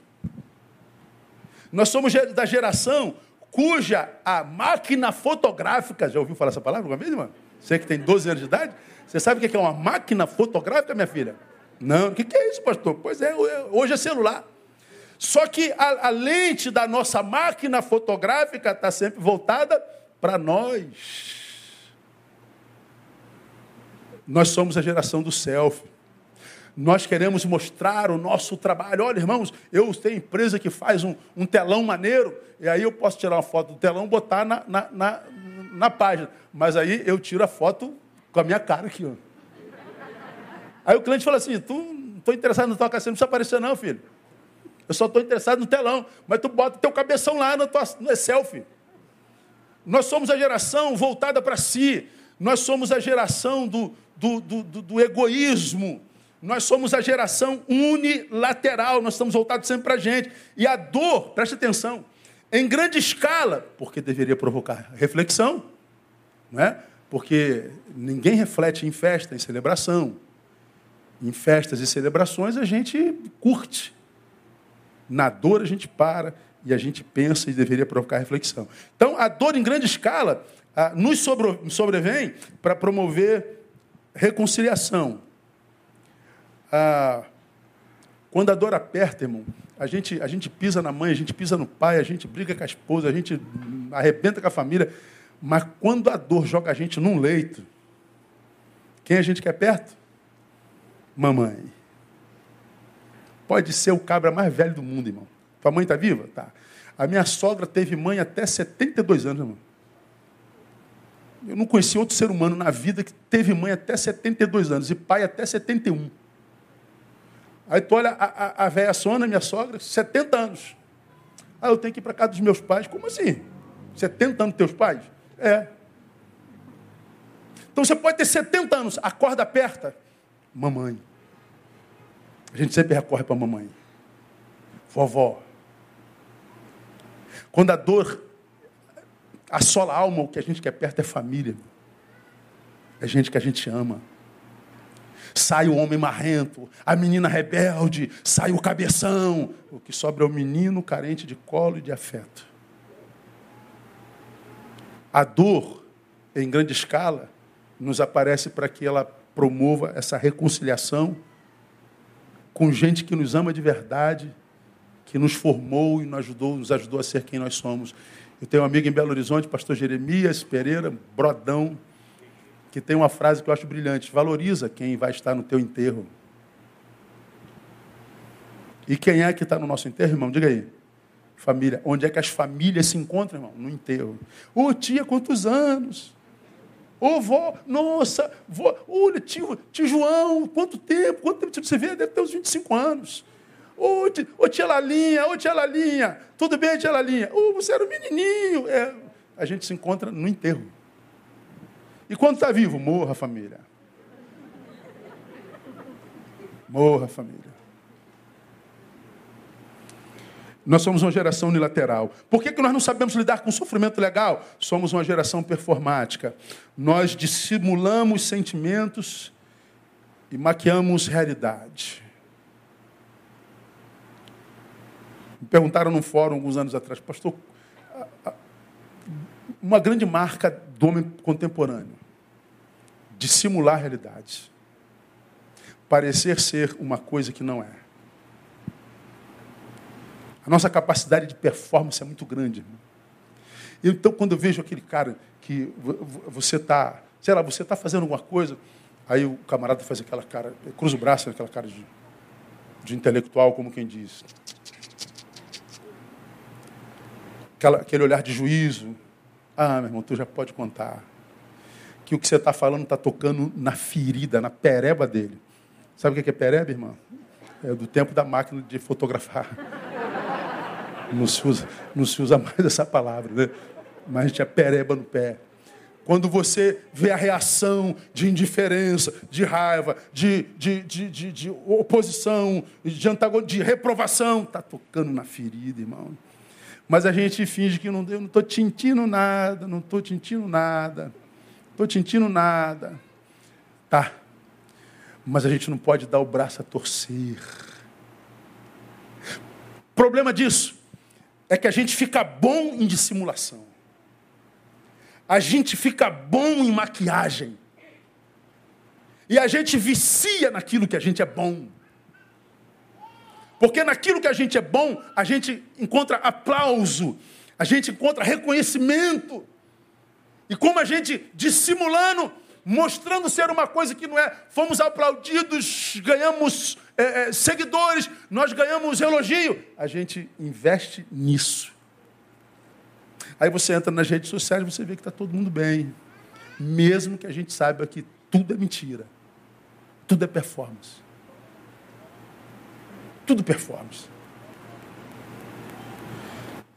Nós somos da geração cuja a máquina fotográfica, já ouviu falar essa palavra alguma vez, irmão? Você que tem 12 anos de idade, você sabe o que é uma máquina fotográfica, minha filha? Não, o que é isso, pastor? Pois é, hoje é celular. Só que a, a lente da nossa máquina fotográfica está sempre voltada para nós. Nós somos a geração do selfie. Nós queremos mostrar o nosso trabalho. Olha, irmãos, eu tenho empresa que faz um, um telão maneiro, e aí eu posso tirar uma foto do telão e botar na, na, na, na, página. Mas aí eu tiro a foto com a minha cara aqui. Ó. Aí o cliente fala assim: tu não estou interessado no tua você não precisa aparecer, não, filho. Eu só estou interessado no telão. Mas tu bota teu cabeção lá no, tua, no selfie. Nós somos a geração voltada para si. Nós somos a geração do, do, do, do, egoísmo. Nós somos a geração unilateral, nós estamos voltados sempre para a gente. E a dor, preste atenção, em grande escala, porque deveria provocar reflexão, não é? porque ninguém reflete em festa, em celebração. Em festas e celebrações a gente curte. Na dor a gente para e a gente pensa e deveria provocar reflexão. Então, a dor em grande escala nos sobrevém para promover reconciliação. Ah, quando a dor aperta, irmão, a gente, a gente pisa na mãe, a gente pisa no pai, a gente briga com a esposa, a gente arrebenta com a família. Mas quando a dor joga a gente num leito, quem a gente quer perto? Mamãe. Pode ser o cabra mais velho do mundo, irmão. Tua mãe está viva? Tá. A minha sogra teve mãe até 72 anos, irmão. Eu não conheci outro ser humano na vida que teve mãe até 72 anos e pai até 71. Aí tu olha a, a, a véia Sona, minha sogra, 70 anos. Ah, eu tenho que ir para casa dos meus pais. Como assim? 70 anos teus pais? É. Então você pode ter 70 anos, a corda aperta. Mamãe. A gente sempre recorre para mamãe. Vovó. Quando a dor assola a alma, o que a gente quer perto é família. É gente que a gente ama. Sai o homem marrento, a menina rebelde, sai o cabeção. O que sobra é o menino carente de colo e de afeto. A dor, em grande escala, nos aparece para que ela promova essa reconciliação com gente que nos ama de verdade, que nos formou e nos ajudou, nos ajudou a ser quem nós somos. Eu tenho um amigo em Belo Horizonte, pastor Jeremias Pereira, brodão, que tem uma frase que eu acho brilhante: valoriza quem vai estar no teu enterro. E quem é que está no nosso enterro, irmão? Diga aí. Família. Onde é que as famílias se encontram, irmão? No enterro. Ô tia, quantos anos? Ô vó, nossa, vó, olha, tio, tio João, quanto tempo? Quanto tempo você vê? Deve ter uns 25 anos. Ô, tia, ô tia Lalinha, ô tia Lalinha, tudo bem, tia Lalinha? Ô, você era um menininho. É, a gente se encontra no enterro. E quando está vivo, morra família. Morra família. Nós somos uma geração unilateral. Por que, que nós não sabemos lidar com sofrimento legal? Somos uma geração performática. Nós dissimulamos sentimentos e maquiamos realidade. Me perguntaram num fórum alguns anos atrás, pastor, uma grande marca do homem contemporâneo. Dissimular a realidade. Parecer ser uma coisa que não é. A nossa capacidade de performance é muito grande. Então, quando eu vejo aquele cara que você está, sei lá, você está fazendo alguma coisa, aí o camarada faz aquela cara, cruza o braço, aquela cara de, de intelectual, como quem diz. Aquela, aquele olhar de juízo, ah, meu irmão, tu já pode contar. Que o que você está falando está tocando na ferida, na pereba dele. Sabe o que é pereba, irmão? É do tempo da máquina de fotografar. Não se usa, não se usa mais essa palavra, né? Mas tinha pereba no pé. Quando você vê a reação de indiferença, de raiva, de, de, de, de, de oposição, de, de reprovação, está tocando na ferida, irmão. Mas a gente finge que não deu, não estou tintindo nada, não estou tintindo nada, estou tintindo nada. Tá. Mas a gente não pode dar o braço a torcer. Problema disso é que a gente fica bom em dissimulação. A gente fica bom em maquiagem. E a gente vicia naquilo que a gente é bom. Porque naquilo que a gente é bom, a gente encontra aplauso, a gente encontra reconhecimento. E como a gente dissimulando, mostrando ser uma coisa que não é, fomos aplaudidos, ganhamos é, é, seguidores, nós ganhamos elogio. A gente investe nisso. Aí você entra nas redes sociais e você vê que está todo mundo bem. Mesmo que a gente saiba que tudo é mentira. Tudo é performance. Tudo performance.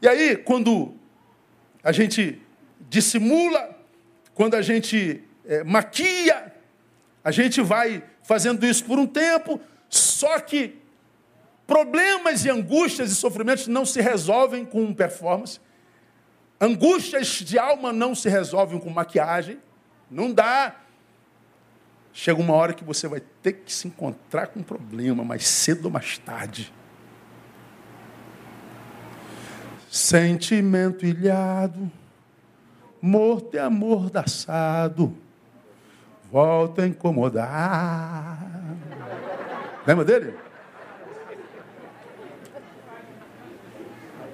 E aí, quando a gente dissimula, quando a gente é, maquia, a gente vai fazendo isso por um tempo, só que problemas e angústias e sofrimentos não se resolvem com performance. Angústias de alma não se resolvem com maquiagem. Não dá. Chega uma hora que você vai ter que se encontrar com um problema, mais cedo ou mais tarde. Sentimento ilhado, morto e amordaçado, volta a incomodar. Lembra dele?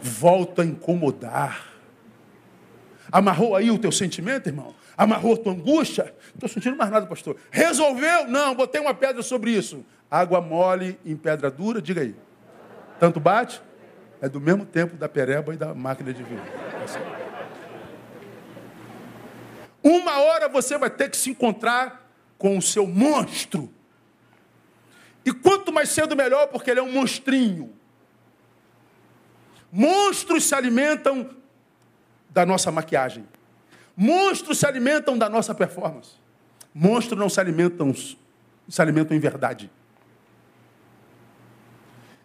Volta a incomodar. Amarrou aí o teu sentimento, irmão? Amarrou a tua angústia? Não estou sentindo mais nada, pastor. Resolveu? Não, botei uma pedra sobre isso. Água mole em pedra dura, diga aí. Tanto bate? É do mesmo tempo da pereba e da máquina de vinho. Uma hora você vai ter que se encontrar com o seu monstro. E quanto mais cedo, melhor, porque ele é um monstrinho. Monstros se alimentam da nossa maquiagem. Monstros se alimentam da nossa performance. Monstros não se alimentam, se alimentam em verdade.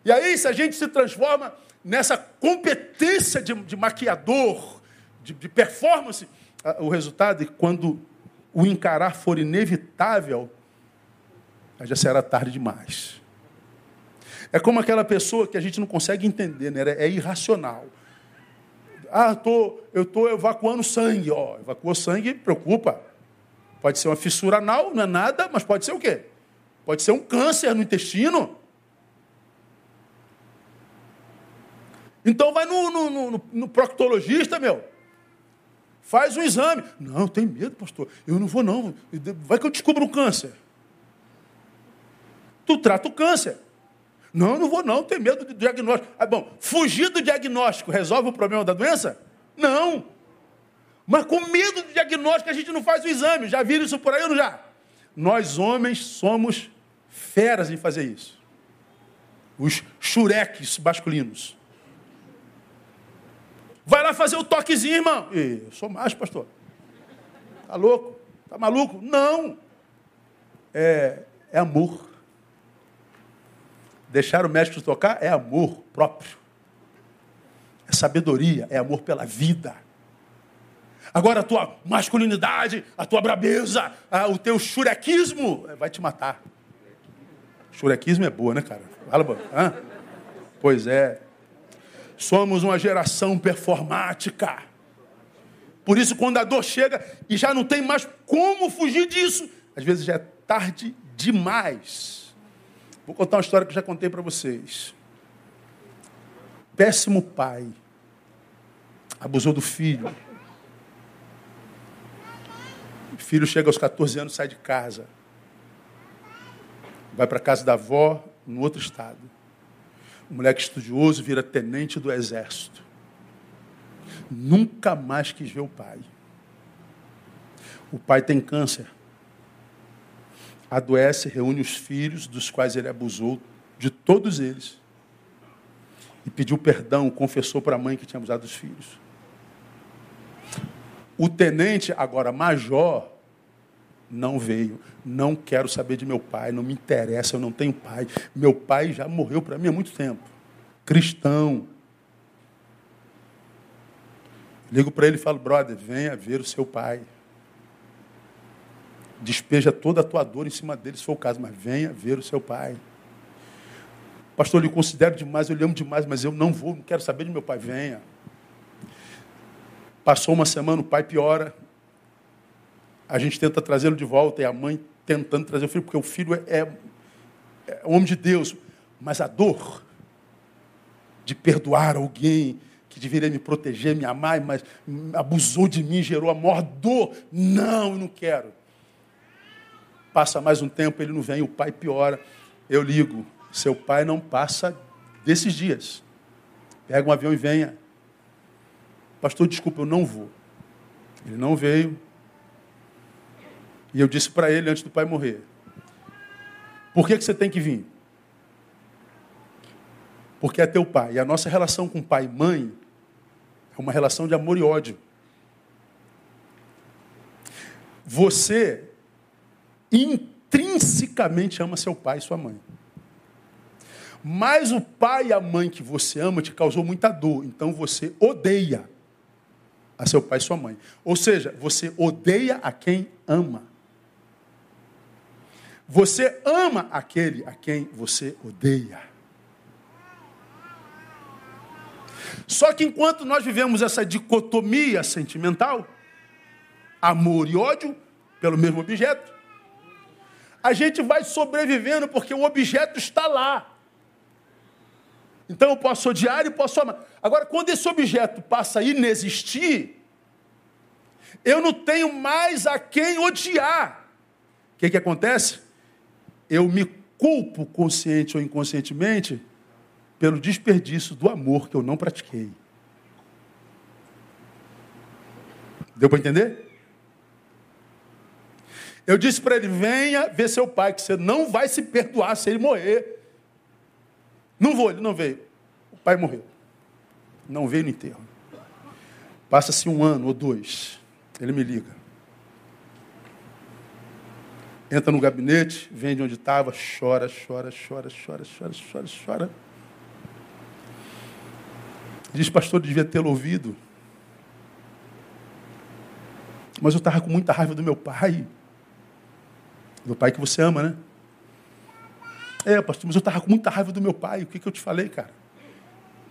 E aí, se a gente se transforma nessa competência de, de maquiador, de, de performance, o resultado é que quando o encarar for inevitável, já será tarde demais. É como aquela pessoa que a gente não consegue entender, né? é irracional. Ah, tô, eu estou evacuando sangue. Ó, evacuou sangue, preocupa. Pode ser uma fissura anal, não é nada, mas pode ser o quê? Pode ser um câncer no intestino. Então vai no, no, no, no proctologista, meu. Faz um exame. Não, eu tenho medo, pastor. Eu não vou, não. Vai que eu descubro um câncer. Tu trata o câncer. Não, não vou, não. Tenho medo do diagnóstico. Ah, bom, fugir do diagnóstico resolve o problema da doença? Não. Mas com medo do diagnóstico a gente não faz o exame. Já viram isso por aí ou não já? Nós, homens, somos feras em fazer isso. Os xureques masculinos. Vai lá fazer o toquezinho, irmão. E, eu sou macho, pastor. Tá louco? Tá maluco? Não. É, é amor. Deixar o médico tocar é amor próprio. É sabedoria, é amor pela vida. Agora a tua masculinidade, a tua brabeza, o teu churequismo é, vai te matar. Churequismo é boa, né, cara? Fala, Hã? Pois é. Somos uma geração performática. Por isso, quando a dor chega e já não tem mais como fugir disso, às vezes já é tarde demais. Vou contar uma história que já contei para vocês. Péssimo pai. Abusou do filho. O filho chega aos 14 anos, sai de casa. Vai para a casa da avó, no outro estado. O moleque estudioso vira tenente do exército. Nunca mais quis ver o pai. O pai tem câncer. Adoece, reúne os filhos, dos quais ele abusou, de todos eles. E pediu perdão, confessou para a mãe que tinha abusado dos filhos. O tenente, agora major, não veio. Não quero saber de meu pai, não me interessa, eu não tenho pai. Meu pai já morreu para mim há muito tempo. Cristão. Ligo para ele e falo, brother, venha ver o seu pai. Despeja toda a tua dor em cima dele, se for o caso, mas venha ver o seu pai. Pastor, eu lhe considero demais, eu lhe amo demais, mas eu não vou, não quero saber de meu pai. Venha. Passou uma semana, o pai piora, a gente tenta trazê-lo de volta, e a mãe tentando trazer o filho, porque o filho é, é, é homem de Deus. Mas a dor de perdoar alguém que deveria me proteger, me amar, mas abusou de mim, gerou a maior dor. Não, eu não quero. Passa mais um tempo, ele não vem, o pai piora. Eu ligo, seu pai não passa desses dias. Pega um avião e venha. Pastor, desculpa, eu não vou. Ele não veio, e eu disse para ele antes do pai morrer: Por que, que você tem que vir? Porque é teu pai. E a nossa relação com pai e mãe é uma relação de amor e ódio. Você intrinsecamente ama seu pai e sua mãe. Mas o pai e a mãe que você ama te causou muita dor, então você odeia a seu pai e sua mãe. Ou seja, você odeia a quem ama. Você ama aquele a quem você odeia. Só que enquanto nós vivemos essa dicotomia sentimental, amor e ódio pelo mesmo objeto, a gente vai sobrevivendo porque o objeto está lá. Então eu posso odiar e posso amar. Agora, quando esse objeto passa a inexistir, eu não tenho mais a quem odiar. O que, que acontece? eu me culpo consciente ou inconscientemente pelo desperdício do amor que eu não pratiquei. Deu para entender? Eu disse para ele: venha ver seu pai, que você não vai se perdoar se ele morrer. Não vou, ele não veio. O pai morreu. Não veio no enterro. Passa-se um ano ou dois. Ele me liga. Entra no gabinete, vem de onde estava, chora, chora, chora, chora, chora, chora, chora. Diz, pastor, devia tê-lo ouvido. Mas eu estava com muita raiva do meu pai. Do pai que você ama, né? É, pastor, mas eu estava com muita raiva do meu pai. O que, que eu te falei, cara?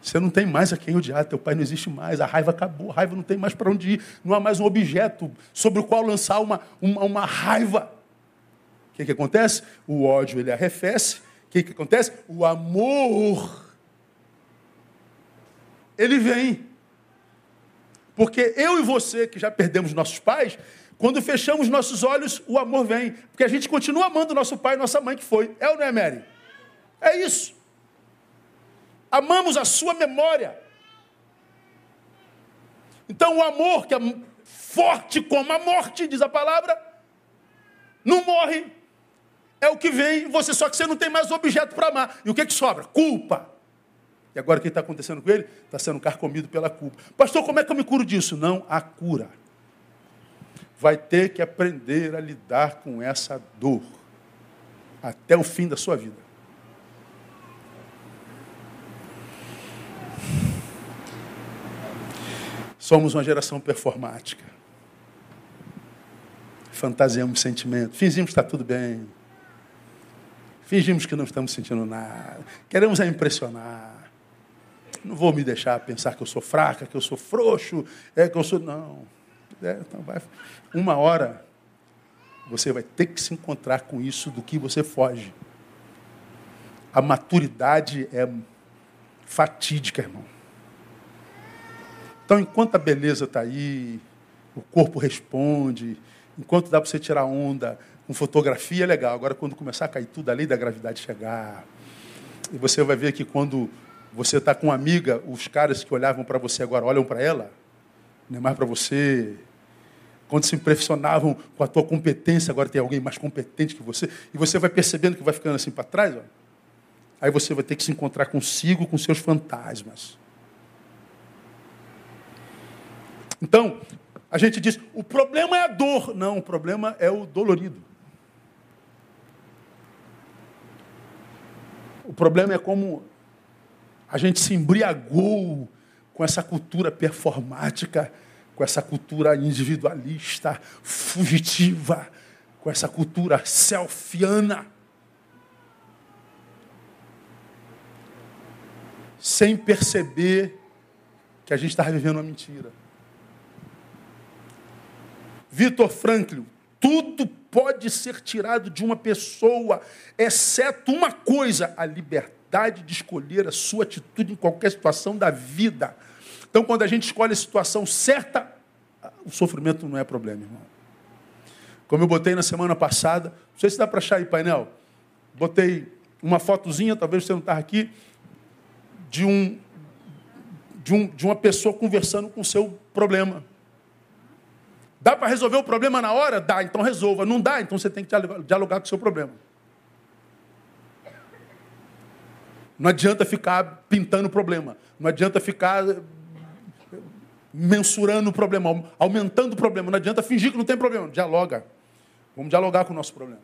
Você não tem mais a quem odiar, teu pai não existe mais, a raiva acabou, a raiva não tem mais para onde ir, não há mais um objeto sobre o qual lançar uma, uma, uma raiva. O que, que acontece? O ódio ele arrefece. O que, que acontece? O amor ele vem. Porque eu e você, que já perdemos nossos pais, quando fechamos nossos olhos, o amor vem. Porque a gente continua amando nosso pai e nossa mãe que foi. É ou não é, Mary? É isso. Amamos a sua memória. Então o amor, que é forte como a morte, diz a palavra, não morre. É o que vem, você só que você não tem mais objeto para amar. E o que, que sobra? Culpa. E agora o que está acontecendo com ele? Está sendo carcomido pela culpa. Pastor, como é que eu me curo disso? Não há cura vai ter que aprender a lidar com essa dor até o fim da sua vida. Somos uma geração performática. Fantasiamos sentimento. Fingimos que está tudo bem. Fingimos que não estamos sentindo nada. Queremos é impressionar. Não vou me deixar pensar que eu sou fraca, que eu sou frouxo, é que eu sou. Não. É, então vai. Uma hora você vai ter que se encontrar com isso do que você foge. A maturidade é fatídica, irmão. Então, enquanto a beleza está aí, o corpo responde, enquanto dá para você tirar onda com fotografia, é legal. Agora, quando começar a cair tudo, a lei da gravidade chegar, e você vai ver que quando você está com uma amiga, os caras que olhavam para você agora olham para ela, não é mais para você, quando se impressionavam com a tua competência, agora tem alguém mais competente que você, e você vai percebendo que vai ficando assim para trás, ó. aí você vai ter que se encontrar consigo, com seus fantasmas. Então, a gente diz, o problema é a dor. Não, o problema é o dolorido. O problema é como a gente se embriagou com essa cultura performática com essa cultura individualista, fugitiva, com essa cultura selfiana. Sem perceber que a gente estava vivendo uma mentira. Vitor Franklin, tudo pode ser tirado de uma pessoa, exceto uma coisa: a liberdade de escolher a sua atitude em qualquer situação da vida. Então, quando a gente escolhe a situação certa, o sofrimento não é problema, irmão. Como eu botei na semana passada, não sei se dá para achar aí, painel. Botei uma fotozinha, talvez você não está aqui, de, um, de, um, de uma pessoa conversando com o seu problema. Dá para resolver o problema na hora? Dá, então resolva. Não dá, então você tem que dialogar com o seu problema. Não adianta ficar pintando o problema. Não adianta ficar mensurando o problema, aumentando o problema. Não adianta fingir que não tem problema. Dialoga. Vamos dialogar com o nosso problema.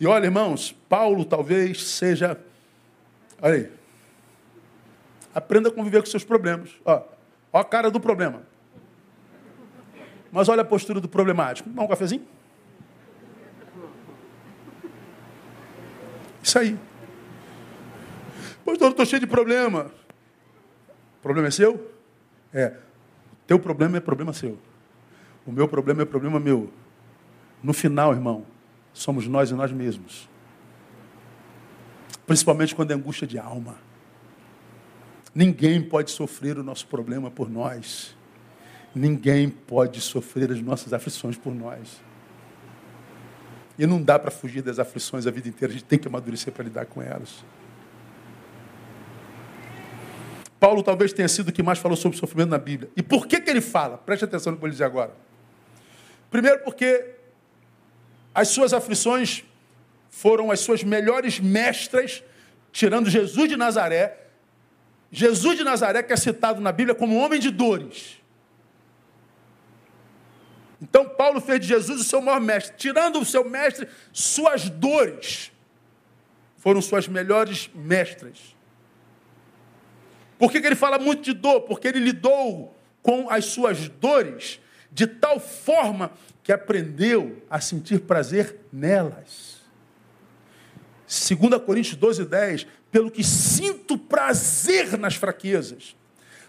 E olha, irmãos, Paulo talvez seja. Olha aí. Aprenda a conviver com seus problemas. Ó, ó a cara do problema. Mas olha a postura do problemático. Dá um cafezinho? Isso aí. Pastor, eu estou cheio de problema. O problema é seu? É, teu problema é problema seu. O meu problema é problema meu. No final, irmão, somos nós e nós mesmos. Principalmente quando é angústia de alma. Ninguém pode sofrer o nosso problema por nós. Ninguém pode sofrer as nossas aflições por nós. E não dá para fugir das aflições a vida inteira, a gente tem que amadurecer para lidar com elas. Paulo talvez tenha sido o que mais falou sobre sofrimento na Bíblia. E por que, que ele fala? Preste atenção no que eu vou dizer agora. Primeiro, porque As suas aflições foram as suas melhores mestras, tirando Jesus de Nazaré. Jesus de Nazaré, que é citado na Bíblia como homem de dores. Então, Paulo fez de Jesus o seu maior mestre, tirando o seu mestre, suas dores foram suas melhores mestras. Por que, que ele fala muito de dor? Porque ele lidou com as suas dores de tal forma que aprendeu a sentir prazer nelas. 2 Coríntios 12, 10, pelo que sinto prazer nas fraquezas,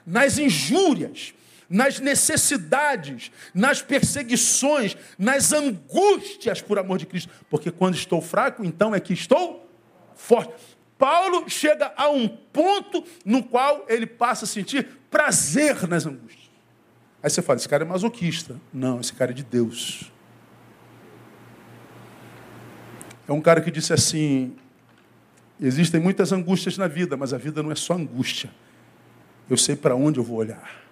nas injúrias, nas necessidades, nas perseguições, nas angústias por amor de Cristo. Porque quando estou fraco, então é que estou forte. Paulo chega a um ponto no qual ele passa a sentir prazer nas angústias. Aí você fala, esse cara é masoquista. Não, esse cara é de Deus. É um cara que disse assim: existem muitas angústias na vida, mas a vida não é só angústia. Eu sei para onde eu vou olhar.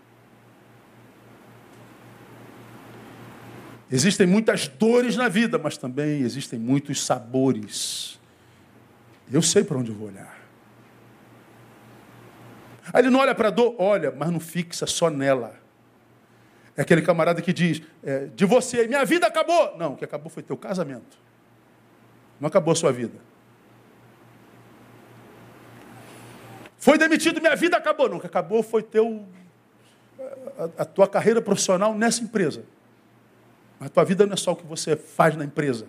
Existem muitas dores na vida, mas também existem muitos sabores. Eu sei para onde eu vou olhar. Aí ele não olha para a dor, olha, mas não fixa só nela. É aquele camarada que diz, é, de você, minha vida acabou. Não, o que acabou foi teu casamento. Não acabou a sua vida. Foi demitido, minha vida acabou. Não, o que acabou foi teu, a, a tua carreira profissional nessa empresa. Mas a tua vida não é só o que você faz na empresa.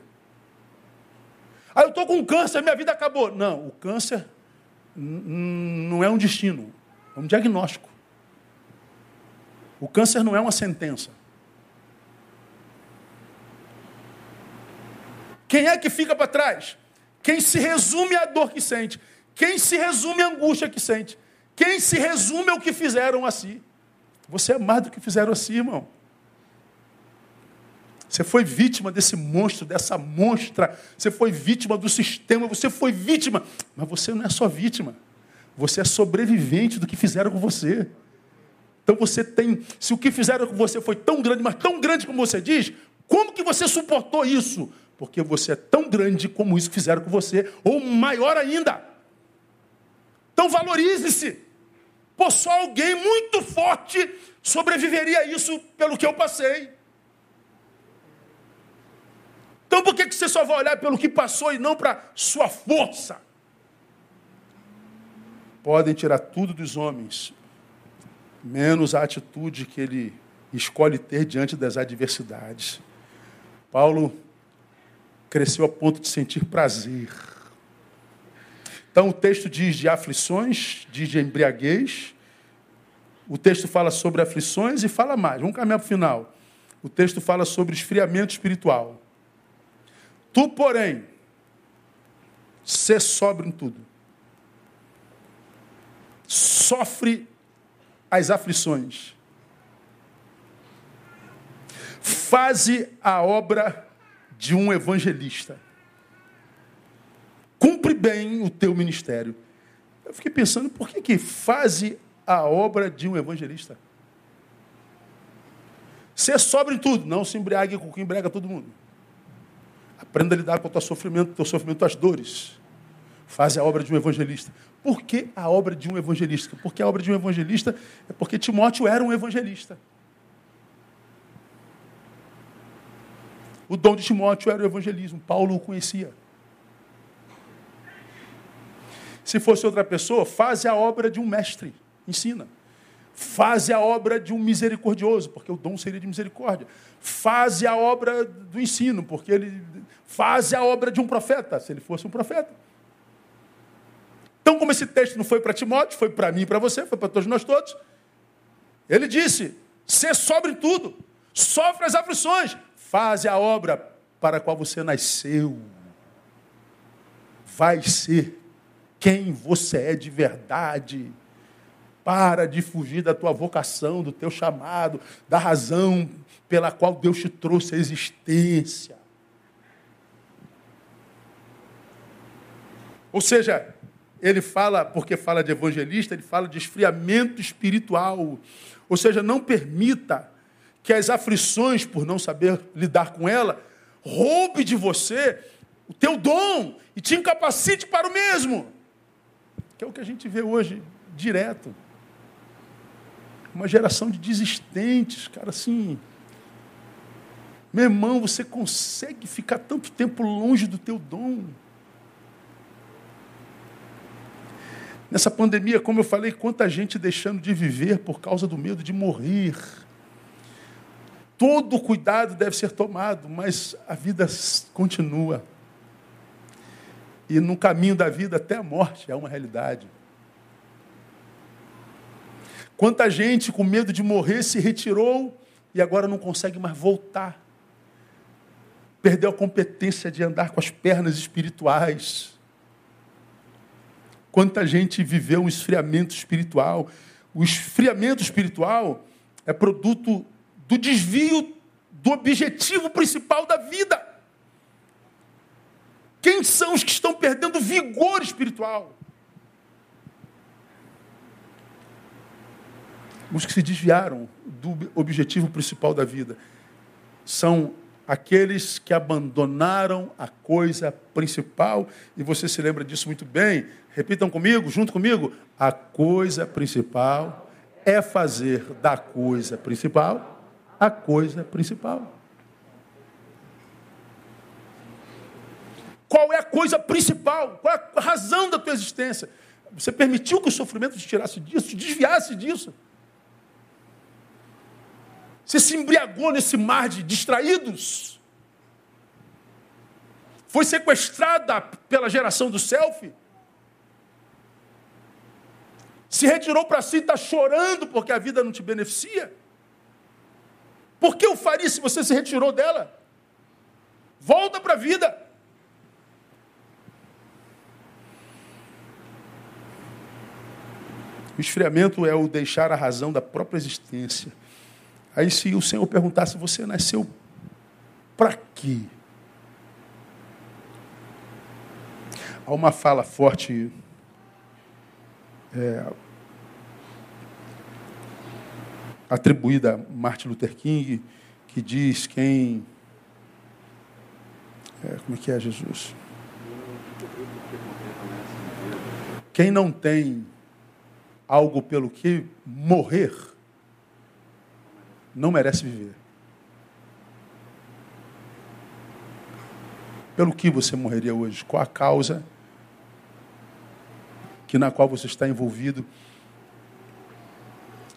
Ah, eu estou com câncer, minha vida acabou. Não, o câncer não é um destino, é um diagnóstico. O câncer não é uma sentença. Quem é que fica para trás? Quem se resume à dor que sente. Quem se resume à angústia que sente. Quem se resume ao que fizeram a si. Você é mais do que fizeram a si, irmão. Você foi vítima desse monstro, dessa monstra. Você foi vítima do sistema. Você foi vítima. Mas você não é só vítima. Você é sobrevivente do que fizeram com você. Então você tem. Se o que fizeram com você foi tão grande, mas tão grande como você diz, como que você suportou isso? Porque você é tão grande como isso que fizeram com você, ou maior ainda. Então valorize-se. Por só alguém muito forte sobreviveria a isso pelo que eu passei. Então por que você só vai olhar pelo que passou e não para sua força? Podem tirar tudo dos homens, menos a atitude que ele escolhe ter diante das adversidades. Paulo cresceu a ponto de sentir prazer. Então o texto diz de aflições, diz de embriaguez. O texto fala sobre aflições e fala mais. Vamos caminhar para o final. O texto fala sobre esfriamento espiritual. Tu, porém, ser sóbrio em tudo. Sofre as aflições. Faze a obra de um evangelista. Cumpre bem o teu ministério. Eu fiquei pensando, por que, que faze a obra de um evangelista? Ser sóbrio em tudo, não se embriague com o que embriaga todo mundo. Aprenda a lidar com o teu sofrimento, teu sofrimento, tuas dores. Faz a obra de um evangelista. Por que a obra de um evangelista? Porque a obra de um evangelista é porque Timóteo era um evangelista. O dom de Timóteo era o evangelismo. Paulo o conhecia. Se fosse outra pessoa, faz a obra de um mestre. Ensina. Faze a obra de um misericordioso, porque o dom seria de misericórdia. Faze a obra do ensino, porque ele faz a obra de um profeta, se ele fosse um profeta. Então, como esse texto não foi para Timóteo, foi para mim e para você, foi para todos nós todos. Ele disse: ser sobre tudo, sofre as aflições, faze a obra para a qual você nasceu. Vai ser quem você é de verdade. Para de fugir da tua vocação, do teu chamado, da razão pela qual Deus te trouxe a existência. Ou seja, ele fala, porque fala de evangelista, ele fala de esfriamento espiritual. Ou seja, não permita que as aflições, por não saber lidar com ela, roube de você o teu dom e te incapacite para o mesmo. Que é o que a gente vê hoje direto. Uma geração de desistentes, cara, assim. Meu irmão, você consegue ficar tanto tempo longe do teu dom? Nessa pandemia, como eu falei, quanta gente deixando de viver por causa do medo de morrer. Todo cuidado deve ser tomado, mas a vida continua. E no caminho da vida até a morte é uma realidade. Quanta gente com medo de morrer se retirou e agora não consegue mais voltar. Perdeu a competência de andar com as pernas espirituais. Quanta gente viveu um esfriamento espiritual. O esfriamento espiritual é produto do desvio do objetivo principal da vida. Quem são os que estão perdendo vigor espiritual? Os que se desviaram do objetivo principal da vida. São aqueles que abandonaram a coisa principal, e você se lembra disso muito bem. Repitam comigo, junto comigo. A coisa principal é fazer da coisa principal a coisa principal. Qual é a coisa principal? Qual é a razão da tua existência? Você permitiu que o sofrimento te tirasse disso, te desviasse disso? Você se embriagou nesse mar de distraídos? Foi sequestrada pela geração do selfie? Se retirou para si e está chorando porque a vida não te beneficia? Por que eu faria se você se retirou dela? Volta para a vida. O esfriamento é o deixar a razão da própria existência. Aí, se o Senhor perguntasse, você nasceu para quê? Há uma fala forte é, atribuída a Martin Luther King, que diz quem. É, como é que é, Jesus? Quem não tem algo pelo que morrer, não merece viver. Pelo que você morreria hoje? Qual a causa que na qual você está envolvido?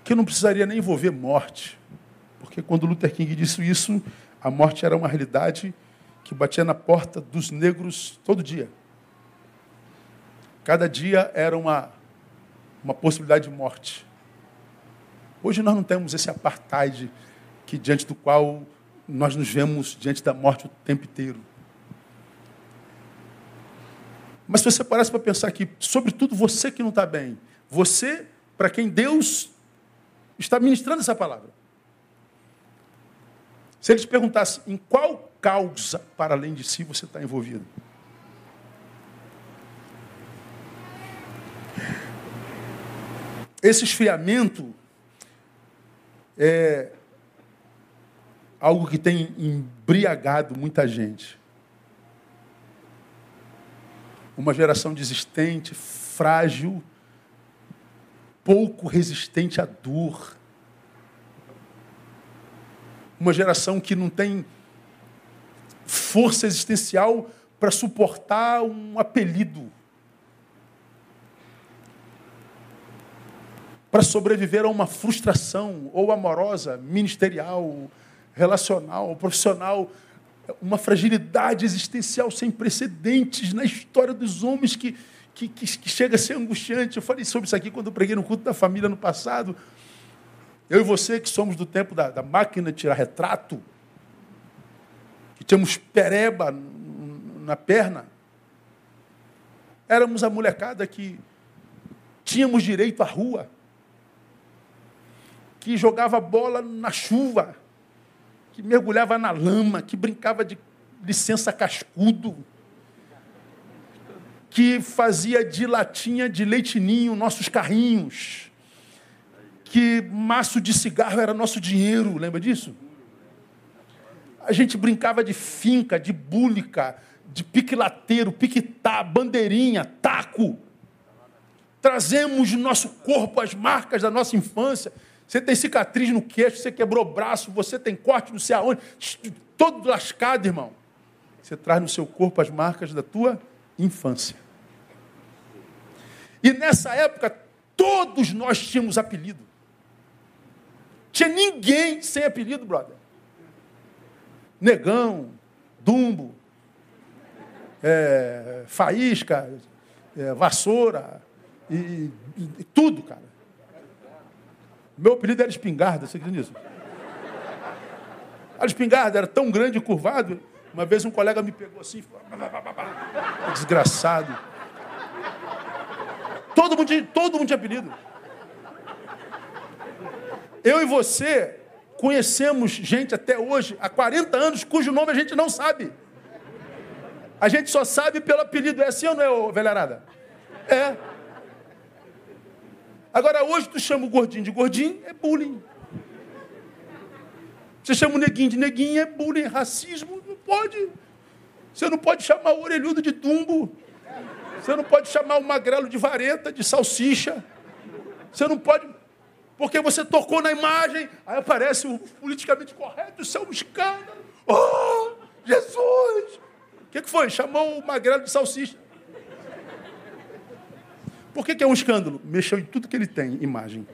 que não precisaria nem envolver morte. Porque quando Luther King disse isso, a morte era uma realidade que batia na porta dos negros todo dia. Cada dia era uma, uma possibilidade de morte. Hoje nós não temos esse apartheid que diante do qual nós nos vemos diante da morte o tempo inteiro. Mas se você parasse para pensar que, sobretudo você que não está bem, você para quem Deus está ministrando essa palavra. Se ele te perguntasse em qual causa, para além de si, você está envolvido? Esse esfriamento é algo que tem embriagado muita gente. Uma geração desistente, frágil, pouco resistente à dor. Uma geração que não tem força existencial para suportar um apelido. Para sobreviver a uma frustração, ou amorosa, ministerial, relacional, profissional, uma fragilidade existencial sem precedentes na história dos homens que que, que, que chega a ser angustiante. Eu falei sobre isso aqui quando eu preguei no culto da família no passado. Eu e você, que somos do tempo da, da máquina de tirar retrato, que tínhamos pereba na perna, éramos a molecada que tínhamos direito à rua, que jogava bola na chuva, que mergulhava na lama, que brincava de licença cascudo, que fazia de latinha de leitinho nossos carrinhos, que maço de cigarro era nosso dinheiro, lembra disso? A gente brincava de finca, de búlica, de pique-lateiro, bandeirinha, taco. Trazemos no nosso corpo as marcas da nossa infância. Você tem cicatriz no queixo, você quebrou o braço, você tem corte não sei aonde, todo lascado, irmão. Você traz no seu corpo as marcas da tua infância. E nessa época, todos nós tínhamos apelido. Tinha ninguém sem apelido, brother. Negão, Dumbo, é, Faísca, é, Vassoura, e, e, e, tudo, cara. Meu apelido era espingarda, você acredita nisso? A espingarda era tão grande e curvado, uma vez um colega me pegou assim, desgraçado. Todo mundo, todo mundo tinha apelido. Eu e você conhecemos gente até hoje, há 40 anos, cujo nome a gente não sabe. A gente só sabe pelo apelido. É assim ou não é, velharada? É. Agora, hoje tu chama o gordinho de gordinho, é bullying. Você chama o neguinho de neguinho, é bullying. Racismo, não pode. Você não pode chamar o orelhudo de tumbo. Você não pode chamar o magrelo de vareta, de salsicha. Você não pode. Porque você tocou na imagem, aí aparece o politicamente correto, isso é um escândalo. Oh, Jesus! O que, que foi? Chamou o magrelo de salsicha. Por que, que é um escândalo? Mexeu em tudo que ele tem, imagem.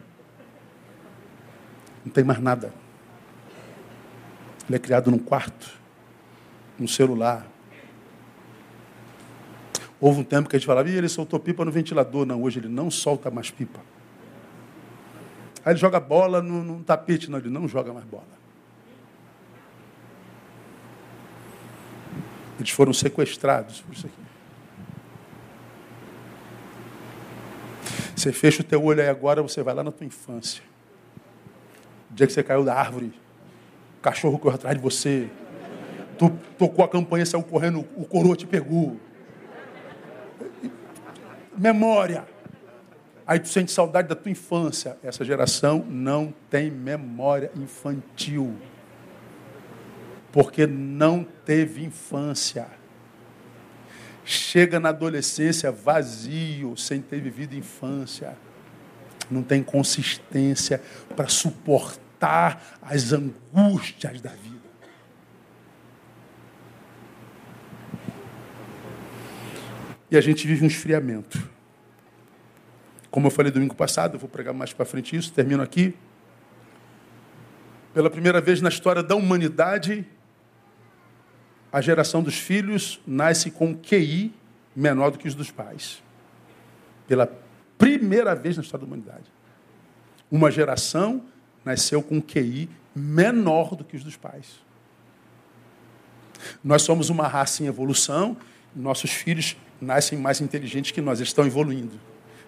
Não tem mais nada. Ele é criado num quarto, num celular. Houve um tempo que a gente falava, ele soltou pipa no ventilador. Não, hoje ele não solta mais pipa. Aí ele joga bola no, no tapete. Não, ele não joga mais bola. Eles foram sequestrados por isso aqui. Você fecha o teu olho aí agora, você vai lá na tua infância. O dia que você caiu da árvore, o cachorro correu atrás de você, tu tocou a campanha, saiu correndo, o coroa te pegou. Memória. Aí tu sente saudade da tua infância. Essa geração não tem memória infantil. Porque não teve infância chega na adolescência vazio, sem ter vivido infância. Não tem consistência para suportar as angústias da vida. E a gente vive um esfriamento. Como eu falei domingo passado, eu vou pregar mais para frente isso, termino aqui. Pela primeira vez na história da humanidade, a geração dos filhos nasce com QI menor do que os dos pais. Pela primeira vez na história da humanidade. Uma geração nasceu com QI menor do que os dos pais. Nós somos uma raça em evolução, nossos filhos nascem mais inteligentes que nós, eles estão evoluindo.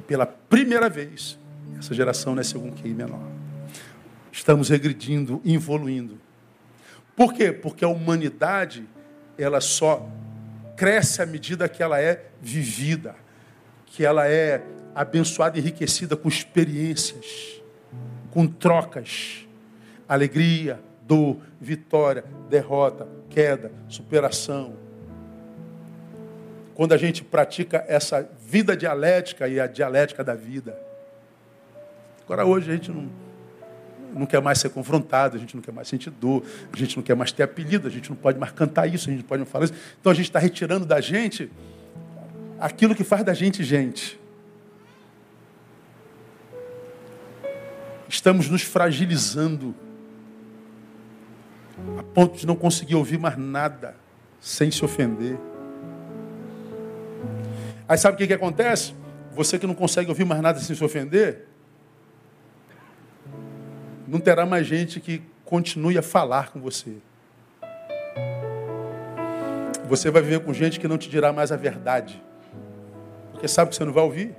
Pela primeira vez, essa geração nasceu com QI menor. Estamos regredindo, evoluindo. Por quê? Porque a humanidade ela só cresce à medida que ela é vivida, que ela é abençoada e enriquecida com experiências, com trocas, alegria, dor, vitória, derrota, queda, superação. Quando a gente pratica essa vida dialética e a dialética da vida. Agora hoje a gente não não quer mais ser confrontado, a gente não quer mais sentir dor, a gente não quer mais ter apelido, a gente não pode mais cantar isso, a gente não pode mais falar isso. Então a gente está retirando da gente aquilo que faz da gente gente. Estamos nos fragilizando a ponto de não conseguir ouvir mais nada sem se ofender. Aí sabe o que, que acontece? Você que não consegue ouvir mais nada sem se ofender, não terá mais gente que continue a falar com você. Você vai viver com gente que não te dirá mais a verdade. Porque sabe que você não vai ouvir.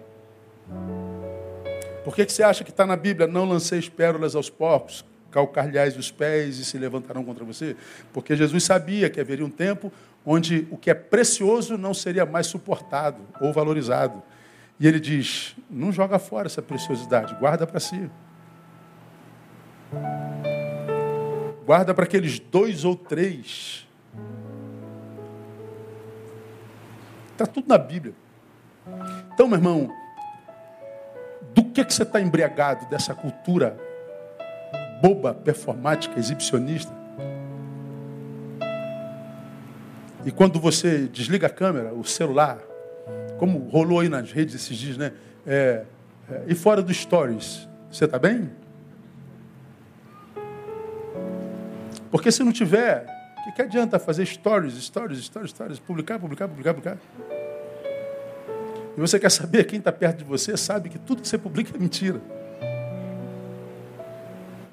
Por que, que você acha que está na Bíblia? Não lanceis pérolas aos porcos, calcar-lhes os pés e se levantarão contra você? Porque Jesus sabia que haveria um tempo onde o que é precioso não seria mais suportado ou valorizado. E ele diz: não joga fora essa preciosidade, guarda para si. Guarda para aqueles dois ou três. Está tudo na Bíblia. Então, meu irmão, do que, que você está embriagado dessa cultura boba, performática, exibicionista? E quando você desliga a câmera, o celular, como rolou aí nas redes esses dias, né? É, é, e fora dos stories, você está bem? Porque se não tiver, o que, adianta fazer stories, stories, stories, stories, publicar, publicar, publicar, publicar? E você quer saber quem está perto de você, sabe que tudo que você publica é mentira.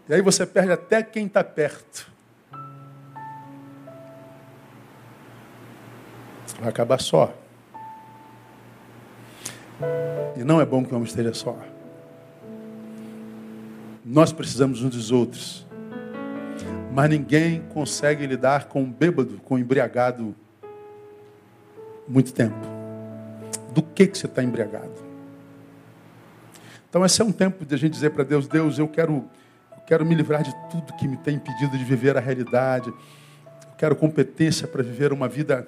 E aí você perde até quem está perto. Vai acabar só. E não é bom que o homem esteja só. Nós precisamos uns dos outros. Mas ninguém consegue lidar com um bêbado, com um embriagado, muito tempo. Do que, que você está embriagado? Então, esse é um tempo de a gente dizer para Deus: Deus, eu quero, eu quero me livrar de tudo que me tem impedido de viver a realidade. Eu quero competência para viver uma vida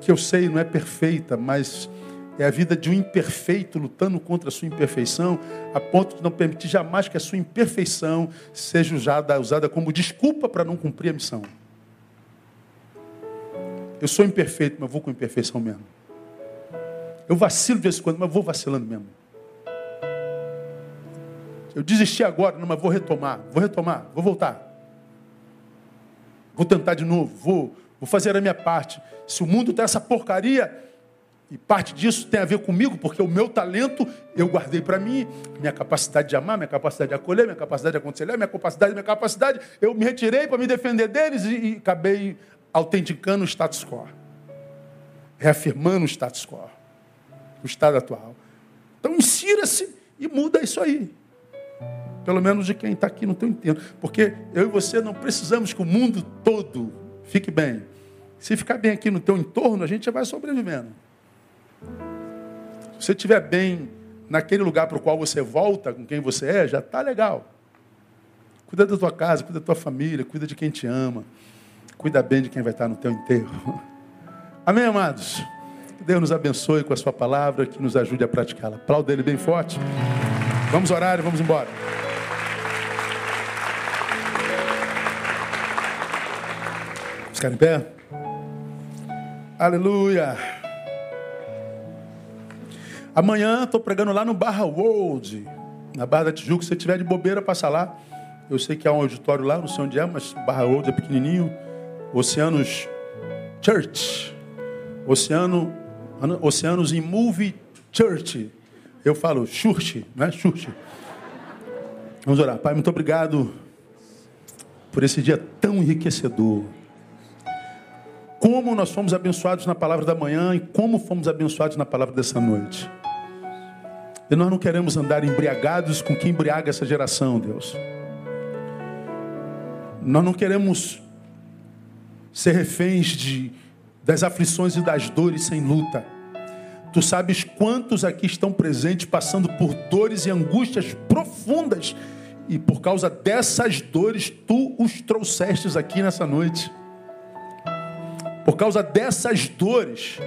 que eu sei não é perfeita, mas é a vida de um imperfeito lutando contra a sua imperfeição, a ponto de não permitir jamais que a sua imperfeição seja usada, usada como desculpa para não cumprir a missão. Eu sou imperfeito, mas vou com imperfeição mesmo. Eu vacilo de vez em quando, mas vou vacilando mesmo. Eu desisti agora, não, mas vou retomar, vou retomar, vou voltar. Vou tentar de novo, vou, vou fazer a minha parte. Se o mundo tem essa porcaria, e parte disso tem a ver comigo, porque o meu talento eu guardei para mim, minha capacidade de amar, minha capacidade de acolher, minha capacidade de aconselhar, minha capacidade, minha capacidade, eu me retirei para me defender deles e, e acabei autenticando o status quo, reafirmando o status quo, o estado atual. Então insira-se e muda isso aí. Pelo menos de quem está aqui no teu entendo. Porque eu e você não precisamos que o mundo todo fique bem. Se ficar bem aqui no teu entorno, a gente já vai sobrevivendo. Se você estiver bem naquele lugar para o qual você volta, com quem você é, já está legal. Cuida da tua casa, cuida da tua família, cuida de quem te ama. Cuida bem de quem vai estar no teu enterro. [laughs] Amém, amados? Que Deus nos abençoe com a sua palavra, que nos ajude a praticá-la. Aplauda ele bem forte. Vamos orar e vamos embora. Ficar em pé? Aleluia. Amanhã estou pregando lá no Barra World, na Barra da Tijuca. Se você tiver de bobeira, passa lá. Eu sei que há um auditório lá, não sei onde é, mas Barra World é pequenininho. Oceanos Church. Oceano, Oceanos in Movie Church. Eu falo church, não é church. Vamos orar. Pai, muito obrigado por esse dia tão enriquecedor. Como nós fomos abençoados na palavra da manhã e como fomos abençoados na palavra dessa noite. E nós não queremos andar embriagados com quem embriaga essa geração, Deus. Nós não queremos ser reféns de, das aflições e das dores sem luta. Tu sabes quantos aqui estão presentes passando por dores e angústias profundas, e por causa dessas dores, tu os trouxestes aqui nessa noite. Por causa dessas dores,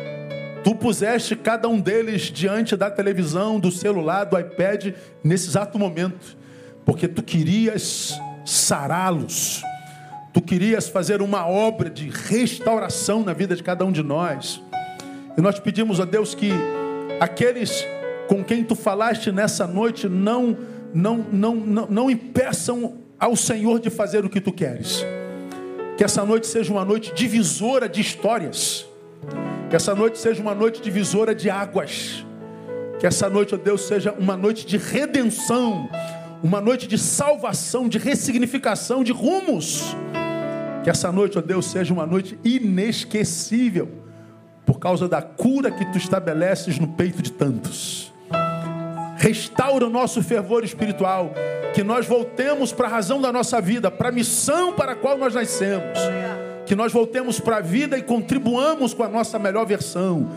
Tu puseste cada um deles diante da televisão, do celular, do iPad, nesse exato momento, porque tu querias sará-los, tu querias fazer uma obra de restauração na vida de cada um de nós. E nós pedimos a Deus que aqueles com quem tu falaste nessa noite não, não, não, não, não impeçam ao Senhor de fazer o que tu queres. Que essa noite seja uma noite divisora de histórias que essa noite seja uma noite divisora de águas. Que essa noite, ó Deus, seja uma noite de redenção, uma noite de salvação, de ressignificação, de rumos. Que essa noite, ó Deus, seja uma noite inesquecível, por causa da cura que tu estabeleces no peito de tantos. Restaura o nosso fervor espiritual, que nós voltemos para a razão da nossa vida, para a missão para a qual nós nascemos que nós voltemos para a vida e contribuamos com a nossa melhor versão.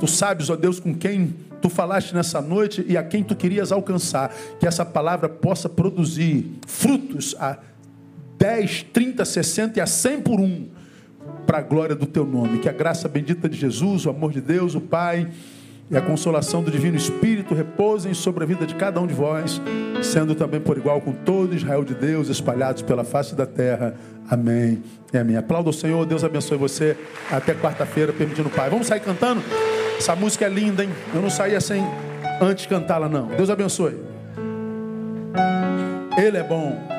Tu sabes, ó Deus, com quem tu falaste nessa noite e a quem tu querias alcançar, que essa palavra possa produzir frutos a 10, 30, 60 e a 100 por um, para a glória do teu nome. Que a graça bendita de Jesus, o amor de Deus, o Pai e a consolação do Divino Espírito repousem sobre a vida de cada um de vós, sendo também por igual com todo Israel de Deus espalhados pela face da terra. Amém e amém. Aplauda o Senhor, Deus abençoe você. Até quarta-feira, permitindo o Pai. Vamos sair cantando? Essa música é linda, hein? Eu não saía sem antes cantá-la, não. Deus abençoe. Ele é bom.